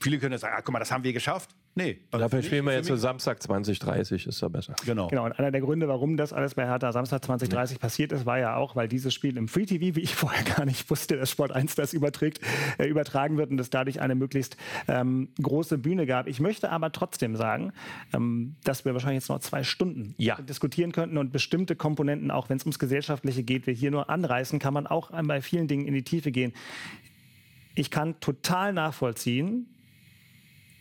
viele können sagen, ah, guck mal, das haben wir geschafft. Nee. also Dafür für spielen wir jetzt für so Samstag 2030, ist da besser. Genau. Genau, und einer der Gründe, warum das alles bei Hertha Samstag 2030 passiert ist, war ja auch, weil dieses Spiel im Free TV, wie ich vorher gar nicht wusste, dass Sport 1 das überträgt, äh, übertragen wird und es dadurch eine möglichst ähm, große Bühne gab. Ich möchte aber trotzdem sagen, ähm, dass wir wahrscheinlich jetzt noch zwei Stunden Ja. diskutieren könnten und bestimmte Komponenten, auch wenn es ums Gesellschaftliche geht, wir hier nur anreißen, kann man auch bei vielen Dingen in die Tiefe gehen. Ich kann total nachvollziehen,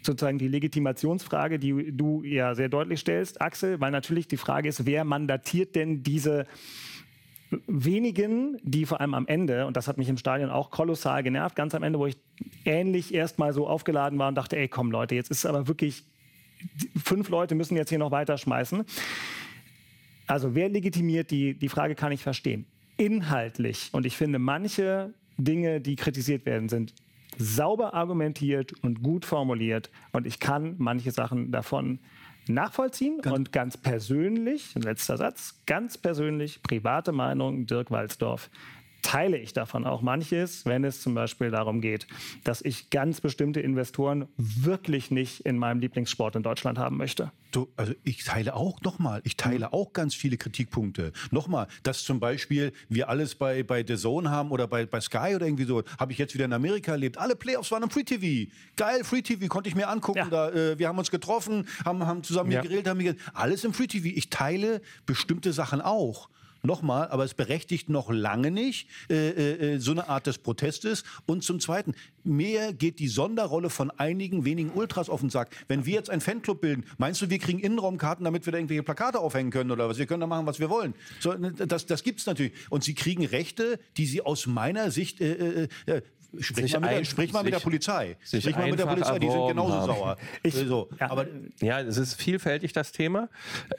sozusagen die Legitimationsfrage, die du ja sehr deutlich stellst, Axel, weil natürlich die Frage ist, wer mandatiert denn diese wenigen, die vor allem am Ende, und das hat mich im Stadion auch kolossal genervt, ganz am Ende, wo ich ähnlich erstmal so aufgeladen war und dachte, ey komm Leute, jetzt ist es aber wirklich, fünf Leute müssen jetzt hier noch weiterschmeißen. Also wer legitimiert die, die Frage kann ich verstehen. Inhaltlich, und ich finde manche Dinge, die kritisiert werden, sind sauber argumentiert und gut formuliert. Und ich kann manche Sachen davon nachvollziehen. Und ganz persönlich, letzter Satz, ganz persönlich, private Meinung, Dirk Walzdorf, teile ich davon auch manches, wenn es zum Beispiel darum geht, dass ich ganz bestimmte Investoren wirklich nicht in meinem Lieblingssport in Deutschland haben möchte. Du, also ich teile auch nochmal, ich teile auch ganz viele Kritikpunkte. Nochmal, dass zum Beispiel wir alles bei, bei The Zone haben oder bei, bei Sky oder irgendwie so, habe ich jetzt wieder in Amerika erlebt. Alle Playoffs waren im Free TV. Geil, Free TV, konnte ich mir angucken. Da, äh, wir haben uns getroffen, haben, haben zusammen Ja. gegrillt, haben gegrillt. alles im Free TV. Ich teile bestimmte Sachen auch. Nochmal, aber es berechtigt noch lange nicht äh, äh, so eine Art des Protestes. Und zum Zweiten, mir geht die Sonderrolle von einigen wenigen Ultras auf den Sack. Wenn wir jetzt einen Fanclub bilden, meinst du, wir kriegen Innenraumkarten, damit wir da irgendwelche Plakate aufhängen können oder was? Wir können da machen, was wir wollen. So, ne, das das gibt es natürlich. Und sie kriegen Rechte, die sie aus meiner Sicht äh, äh, äh, Sprich mal, mit ein- sprich mal mit der Polizei. Sprich mal mit der Polizei, die sind genauso haben. sauer. Äh, so. Aber Ja, es ist vielfältig das Thema,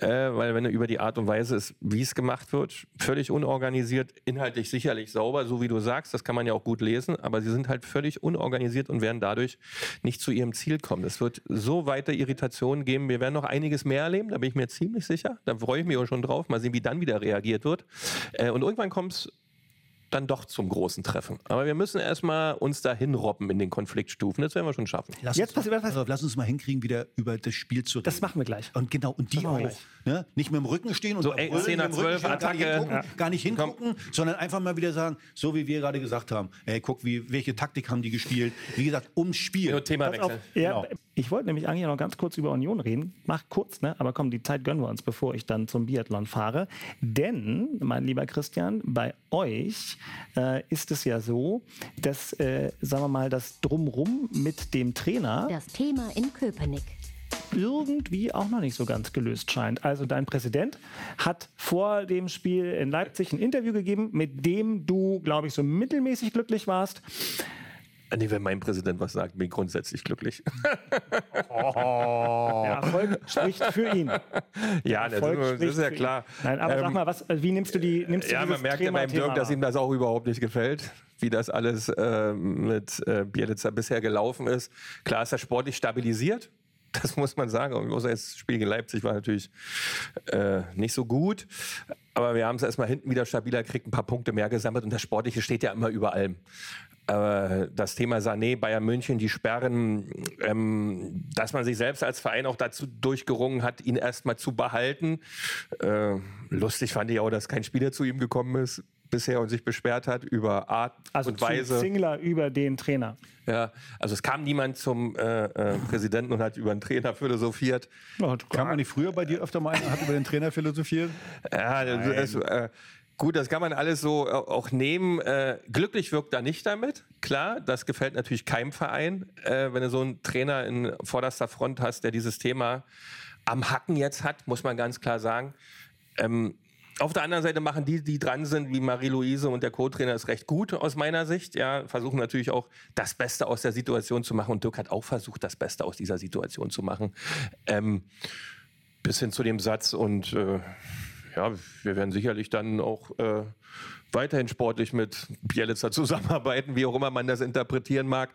äh, weil wenn du über die Art und Weise ist, wie es gemacht wird, völlig unorganisiert, inhaltlich sicherlich sauber, so wie du sagst, das kann man ja auch gut lesen, aber sie sind halt völlig unorganisiert und werden dadurch nicht zu ihrem Ziel kommen. Es wird so weiter Irritationen geben. Wir werden noch einiges mehr erleben, da bin ich mir ziemlich sicher. Da freue ich mich auch schon drauf. Mal sehen, wie dann wieder reagiert wird. Äh, und irgendwann kommt es dann doch zum großen Treffen. Aber wir müssen erstmal uns da hinrobben in den Konfliktstufen. Das werden wir schon schaffen. Lass uns, mal, pass auf, lass uns mal hinkriegen, wieder über das Spiel zu reden. Das machen wir gleich. Und genau, und die auch. Ne? Nicht mit dem Rücken stehen und So, ey, brüllen, 10 mit dem nach Rücken 12, stehen, gar nicht Attacke. hingucken, Ja. gar nicht hingucken sondern einfach mal wieder sagen, so wie wir gerade gesagt haben, ey, guck, wie, welche Taktik haben die gespielt. Wie gesagt, ums Spiel. Thema Pass auf, ja, Ich wollte nämlich eigentlich noch ganz kurz über Union reden. Mach kurz, ne? aber komm, die Zeit gönnen wir uns, bevor ich dann zum Biathlon fahre. Denn, mein lieber Christian, bei euch äh, ist es ja so, dass, äh, sagen wir mal, das Drumrum mit dem Trainer Das Thema in Köpenick. Irgendwie auch noch nicht so ganz gelöst scheint. Also dein Präsident hat vor dem Spiel in Leipzig ein Interview gegeben, mit dem du, glaube ich, so mittelmäßig glücklich warst. Nee, wenn mein Präsident was sagt, bin ich grundsätzlich glücklich. Der Erfolg spricht für ihn. Ja, das, ist- das ist ja klar. Nein, aber sag Ähm, mal, was, wie nimmst du die nimmst du Ja, man merkt ja beim Dirk, dass ihm das auch überhaupt nicht gefällt, wie das alles äh, mit äh, Bielitzer bisher gelaufen ist. Klar ist er sportlich stabilisiert. Das muss man sagen. Das Spiel gegen Leipzig war natürlich äh, nicht so gut. Aber wir haben es erstmal hinten wieder stabiler gekriegt, ein paar Punkte mehr gesammelt und das Sportliche steht ja immer über allem. Aber das Thema Sané, Bayern München, die Sperren, ähm, dass man sich selbst als Verein auch dazu durchgerungen hat, ihn erstmal zu behalten. Äh, lustig fand ich auch, dass kein Spieler zu ihm gekommen ist bisher und sich beschwert hat über Art also und zum Weise. Singler über den Trainer. Ja, also es kam niemand zum äh, äh, Präsidenten und hat über den Trainer philosophiert. Kann man nicht früher bei dir öfter mal einen, hat über den Trainer philosophiert? Ja, das, das, äh, gut, das kann man alles so äh, auch nehmen. Äh, glücklich wirkt er nicht damit. Klar, das gefällt natürlich keinem Verein, äh, wenn du so einen Trainer in vorderster Front hast, der dieses Thema am Hacken jetzt hat, muss man ganz klar sagen. Ähm, auf der anderen Seite machen die, die dran sind, wie Marie-Louise und der Co-Trainer, es recht gut aus meiner Sicht. Ja, versuchen natürlich auch das Beste aus der Situation zu machen. Und Dirk hat auch versucht, das Beste aus dieser Situation zu machen. Ähm, bis hin zu dem Satz und äh, ja, wir werden sicherlich dann auch äh, weiterhin sportlich mit Bielitzer zusammenarbeiten, wie auch immer man das interpretieren mag.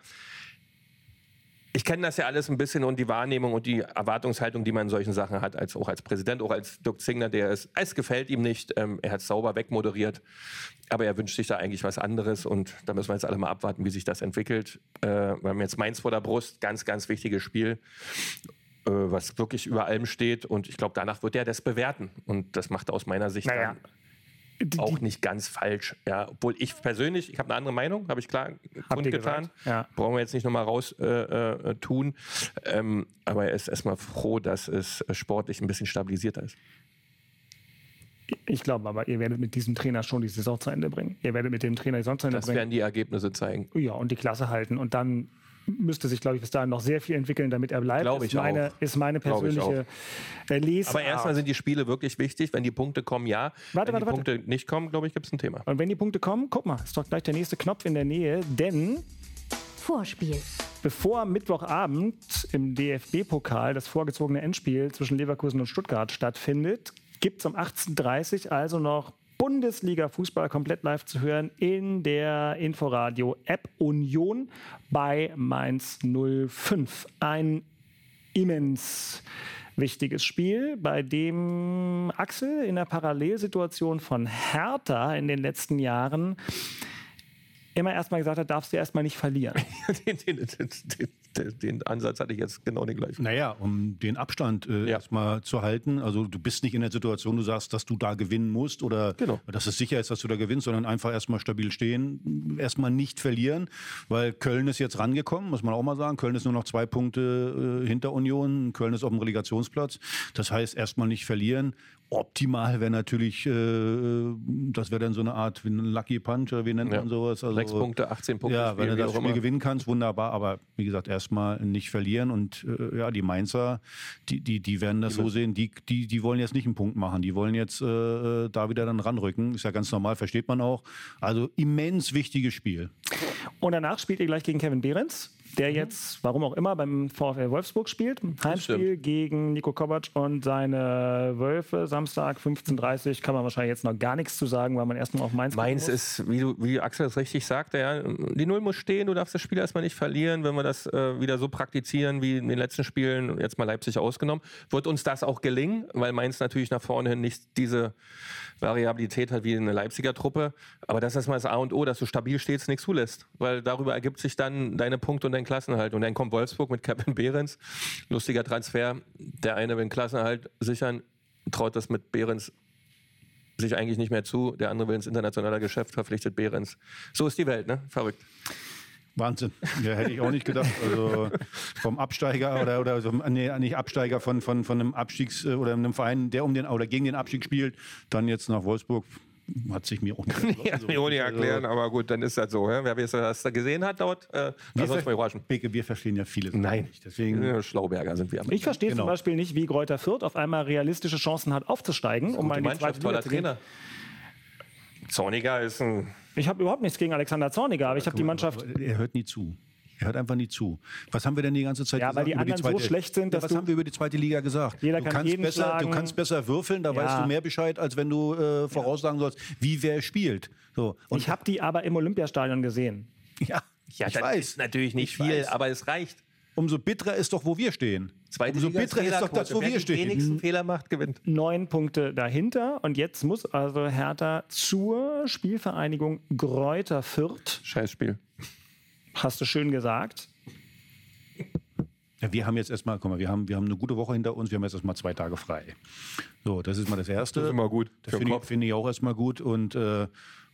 Ich kenne das ja alles ein bisschen und die Wahrnehmung und die Erwartungshaltung, die man in solchen Sachen hat, als auch als Präsident, auch als Dirk Zingler, der ist, es gefällt ihm nicht. Ähm, er hat es sauber wegmoderiert, aber er wünscht sich da eigentlich was anderes und da müssen wir jetzt alle mal abwarten, wie sich das entwickelt. Äh, wir haben jetzt Mainz vor der Brust, ganz, ganz wichtiges Spiel äh, was wirklich über allem steht. Und ich glaube, danach wird er das bewerten. Und das macht er aus meiner Sicht Naja. dann auch nicht ganz falsch. Ja, obwohl ich persönlich, ich habe eine andere Meinung, habe ich klar kundgetan. Ja. Brauchen wir jetzt nicht nochmal raus äh, äh, tun. Ähm, aber er ist erstmal froh, dass es sportlich ein bisschen stabilisierter ist. Ich glaube aber, ihr werdet mit diesem Trainer schon die Saison zu Ende bringen. Ihr werdet mit dem Trainer die Saison zu Ende Das bringen. werden die Ergebnisse zeigen. Ja, und die Klasse halten. Und dann müsste sich, glaube ich, bis dahin noch sehr viel entwickeln, damit er bleibt. Glaube ich ist meine, auch. ist meine persönliche äh, Lesart. Aber erstmal sind die Spiele wirklich wichtig. Wenn die Punkte kommen, ja. Warte, Wenn die warte, Punkte nicht kommen, glaube ich, gibt es ein Thema. Und wenn die Punkte kommen, guck mal, ist doch gleich der nächste Knopf in der Nähe, denn Vorspiel. bevor am Mittwochabend im DFB-Pokal das vorgezogene Endspiel zwischen Leverkusen und Stuttgart stattfindet, gibt es um 18.30 Uhr also noch Bundesliga-Fußball komplett live zu hören in der Inforadio-App Union bei Mainz 05. Ein immens wichtiges Spiel, bei dem Axel in der Parallelsituation von Hertha in den letzten Jahren immer erstmal gesagt hat, darfst du erstmal nicht verlieren. den, Ansatz hatte ich jetzt genau den gleichen. Naja, um den Abstand äh, erstmal zu halten. Also du bist nicht in der Situation, du sagst, dass du da gewinnen musst oder Genau. dass es sicher ist, dass du da gewinnst, sondern einfach erstmal stabil stehen, erstmal nicht verlieren, weil Köln ist jetzt rangekommen, muss man auch mal sagen. Köln ist nur noch zwei Punkte äh, hinter Union, Köln ist auf dem Relegationsplatz. Das heißt, erstmal nicht verlieren. Optimal wäre natürlich, äh, das wäre dann so eine Art wie ein Lucky Punch, oder wie nennt Ja. man sowas? Also, Sechs Punkte, 18 Punkte Ja, Spiel, wenn du das auch Spiel immer. gewinnen kannst, wunderbar. Aber wie gesagt, erstmal nicht verlieren. Und äh, ja, die Mainzer, die, die, die werden das so sehen, die, die, die wollen jetzt nicht einen Punkt machen. Die wollen jetzt äh, da wieder dann ranrücken. Ist ja ganz normal, versteht man auch. Also immens wichtiges Spiel. Und danach spielt ihr gleich gegen Kevin Behrens, der jetzt, warum auch immer, beim VfL Wolfsburg spielt. Heimspiel gegen Nico Kovac und seine Wölfe. Samstag 15.30 kann man wahrscheinlich jetzt noch gar nichts zu sagen, weil man erst mal auf Mainz Mainz ist, wie, du, wie Axel das richtig sagte, ja, die Null muss stehen, du darfst das Spiel erstmal nicht verlieren. Wenn wir das äh, wieder so praktizieren wie in den letzten Spielen, jetzt mal Leipzig ausgenommen, wird uns das auch gelingen, weil Mainz natürlich nach vorne hin nicht diese Variabilität hat wie eine Leipziger Truppe. Aber das ist mal das A und O, dass du stabil stehst, nichts zulässt. Weil darüber ergibt sich dann deine Punkte und dein Klassenhalt. Und dann kommt Wolfsburg mit Kevin Behrens. Lustiger Transfer. Der eine will den Klassenhalt sichern, traut das mit Behrens sich eigentlich nicht mehr zu. Der andere will ins internationale Geschäft, verpflichtet Behrens. So ist die Welt, ne? Verrückt. Wahnsinn. Ja, hätte ich auch nicht gedacht. Also vom Absteiger oder, oder so, nee, nicht Absteiger von, von, von einem Abstiegs- oder einem Verein, der um den oder gegen den Abstieg spielt, dann jetzt nach Wolfsburg. Hat sich mir auch nicht erschlossen, Ja, so mir ohne richtig. Also, erklären, aber gut, dann ist das so. Ja? Wer das da gesehen hat dort, äh, Wir, lass uns mal überraschen. Beke, wir verstehen ja vieles Nein. nicht. Deswegen Ja, Schlauberger sind wir. am Ich verstehe Genau. zum Beispiel nicht, wie Gräuter Fürth auf einmal realistische Chancen hat, aufzusteigen, um mal in die zweite Liga toller zu gehen. Trainer. Zorniger ist ein. Ich habe überhaupt nichts gegen Alexander Zorniger, aber ich habe die Mannschaft. Er hört nie zu. Er hört einfach nie zu. Was haben wir denn die ganze Zeit Ja, gesagt? weil die über anderen so schlecht sind, ja, dass Was du- haben wir über die zweite Liga gesagt? Jeder du, kann kannst jeden besser, schlagen. du kannst besser würfeln, da Ja. weißt du mehr Bescheid, als wenn du äh, voraussagen sollst, wie wer spielt. So. Und Ich habe die aber im Olympiastadion gesehen. ja, Ja, ich das weiß. ist natürlich nicht Ich viel, weiß. aber es reicht. Umso bitterer ist doch, wo wir stehen. Zweite Umso Liga bitterer ist doch das, wo wir Wer die stehen. wenigsten Fehler macht, gewinnt. Neun Punkte dahinter. Und jetzt muss also Hertha zur Spielvereinigung Gräuter Fürth. Scheißspiel. Hast du schön gesagt. Ja, wir haben jetzt erstmal, guck mal, wir haben, wir haben eine gute Woche hinter uns, wir haben jetzt erstmal zwei Tage frei. So, das ist mal das Erste. Das ist immer gut Das finde ich, finde ich auch erstmal gut. Und äh,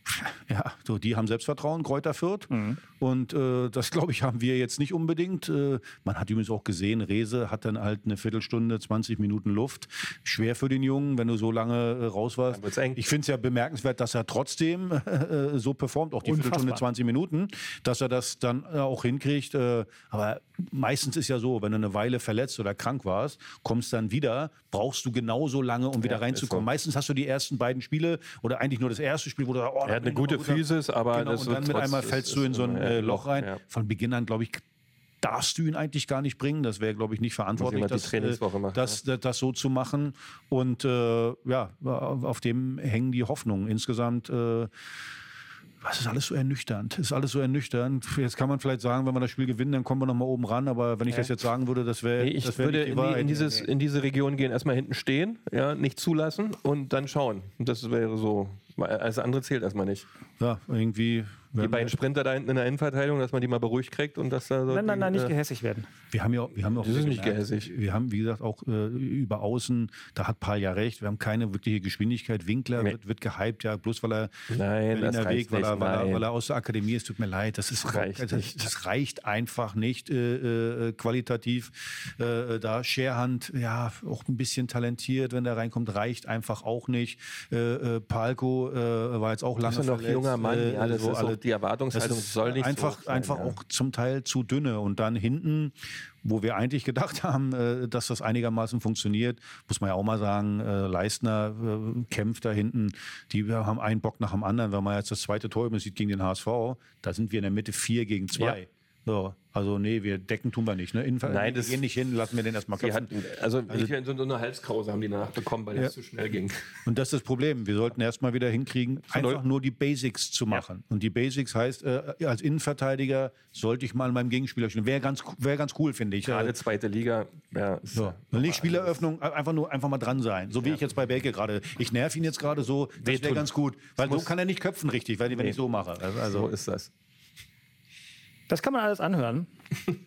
ja, so, die haben Selbstvertrauen, Kräuter Fürth. Mhm. Und äh, das, glaube ich, haben wir jetzt nicht unbedingt. Äh, man hat übrigens auch gesehen, Rese hat dann halt eine Viertelstunde, 20 Minuten Luft. Schwer für den Jungen, wenn du so lange äh, raus warst. Ich finde es ja bemerkenswert, dass er trotzdem äh, so performt, auch die Unfassbar. Viertelstunde, 20 Minuten, dass er das dann äh, auch hinkriegt. Äh, aber meistens ist ja so, wenn du eine Weile verletzt oder krank warst, kommst dann wieder, brauchst du genauso lange, um wieder Ja, reinzukommen. so. Meistens hast du die ersten beiden Spiele oder eigentlich nur das erste Spiel, wo du sagst, oh, Er hat eine gute Physis, aber genau, das und dann wird mit einmal fällst du in so ein ein äh, Loch rein. ja. Von Beginn an, glaube ich, darfst du ihn eigentlich gar nicht bringen. Das wäre, glaube ich, nicht verantwortlich, das, äh, machen, das, das, das so zu machen. Und äh, ja, auf dem hängen die Hoffnungen. Insgesamt äh, was ist alles so ernüchternd? Ist alles so ernüchternd. Jetzt kann man vielleicht sagen, wenn wir das Spiel gewinnen, dann kommen wir noch mal oben ran. Aber wenn ich das jetzt sagen würde, das wäre Nee, ich das wär würde die in, die, in, dieses, in diese Region gehen, erstmal hinten stehen, ja, nicht zulassen und dann schauen. Das wäre so. Alles andere zählt erstmal nicht. ja, irgendwie. Die beiden Sprinter da hinten in der Innenverteidigung, dass man die mal beruhigt kriegt und dass da so. Nein, nein, nein, nicht äh, gehässig werden. Wir haben ja, wir haben auch Das ist nicht gehässig. Wir haben, wie gesagt, auch äh, über Außen, da hat Paul ja recht, wir haben keine wirkliche Geschwindigkeit. Winkler Nee. wird, wird gehypt, ja, bloß weil er Nein, Berliner reicht Weg, weil er, weil, er, weil er aus der Akademie ist, tut mir leid, das ist reicht das, nicht. das reicht einfach nicht äh, äh, qualitativ. Äh, da Scherhand, ja, auch ein bisschen talentiert, wenn der reinkommt, reicht einfach auch nicht. Äh, äh, Palko äh, war jetzt auch lange ist ja noch verletzt, junger Mann, äh, das so ist alle die Erwartungshaltung soll nicht einfach, sein, einfach ja. auch zum Teil zu dünne. Und dann hinten, wo wir eigentlich gedacht haben, äh, dass das einigermaßen funktioniert, muss man ja auch mal sagen, äh, Leistner äh, kämpft da hinten. Die haben einen Bock nach dem anderen. Wenn man jetzt das zweite Tor sieht gegen den HSV, da sind wir in der Mitte vier gegen zwei. Ja. So, also nee, wir decken tun wir nicht. Ne? Innenver- Nein, das- gehen nicht hin, lassen wir den erstmal köpfen. hatten, also, ich, so, so eine Halskrause haben die danach bekommen, weil Ja. es zu schnell ging. Und das ist das Problem. Wir sollten erstmal wieder hinkriegen, einfach nur die Basics zu machen. Und die Basics heißt, äh, als Innenverteidiger sollte ich mal meinem Gegenspieler stehen. Wäre ganz, wär ganz cool, finde ich. Gerade Äh, zweite Liga, ja. so. Nicht Spieleröffnung, einfach nur einfach mal dran sein. So wie ich jetzt bei Belke gerade. Ich nerv ihn jetzt gerade so, das wäre ganz gut. Weil so kann er nicht köpfen richtig, weil, wenn Nee. ich so mache. Also, so also ist das. Das kann man alles anhören.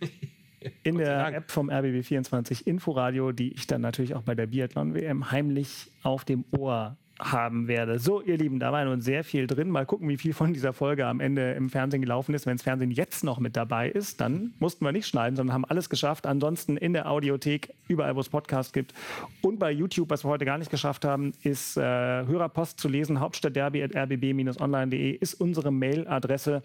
In der App vom RBB24 Inforadio, die ich dann natürlich auch bei der Biathlon-WM heimlich auf dem Ohr haben werde. So, ihr Lieben, da war nun sehr viel drin. Mal gucken, wie viel von dieser Folge am Ende im Fernsehen gelaufen ist. Wenn das Fernsehen jetzt noch mit dabei ist, dann mussten wir nicht schneiden, sondern haben alles geschafft. Ansonsten in der Audiothek, überall, wo es Podcasts gibt. Und bei YouTube, was wir heute gar nicht geschafft haben, ist äh, Hörerpost zu lesen. Hauptstadtderby.rbb-online.de ist unsere Mailadresse.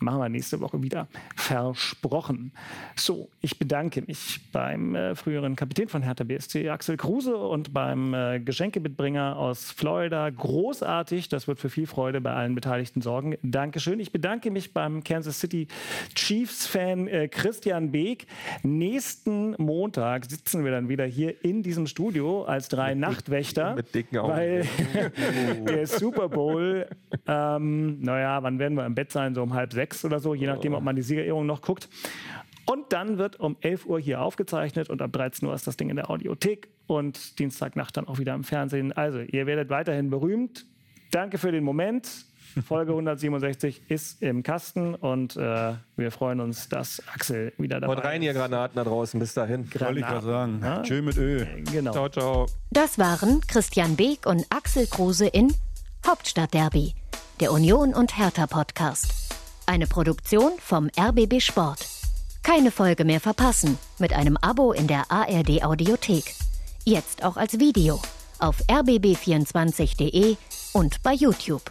Machen wir nächste Woche wieder. Versprochen. So, ich bedanke mich beim äh, früheren Kapitän von Hertha BSC, Axel Kruse, und beim äh, Geschenkemitbringer aus Florida. Großartig. Das wird für viel Freude bei allen Beteiligten sorgen. Dankeschön. Ich bedanke mich beim Kansas City Chiefs-Fan äh, Christian Beek. Nächsten Montag sitzen wir dann wieder hier in diesem Studio als drei Nachtwächter. mit dicken Augen. Weil der Super Bowl, ähm, naja, wann werden wir im Bett sein? So um halb sechs oder so, je nachdem, ob man die Siegerehrung noch guckt. Und dann wird um 11 Uhr hier aufgezeichnet und ab 13 Uhr ist das Ding in der Audiothek und Dienstagnacht dann auch wieder im Fernsehen. Also, ihr werdet weiterhin berühmt. Danke für den Moment. Folge 167 ist im Kasten und äh, wir freuen uns, dass Axel wieder dabei Haut rein, ihr Granaten da draußen. Bis dahin. soll ich was sagen. Ja. Tschö mit Ö. Genau. Ciao, ciao. Das waren Christian Beek und Axel Kruse in Hauptstadtderby, der Union und Hertha Podcast. Eine Produktion vom RBB Sport. Keine Folge mehr verpassen mit einem Abo in der ARD Audiothek. Jetzt auch als Video auf rbb24.de und bei YouTube.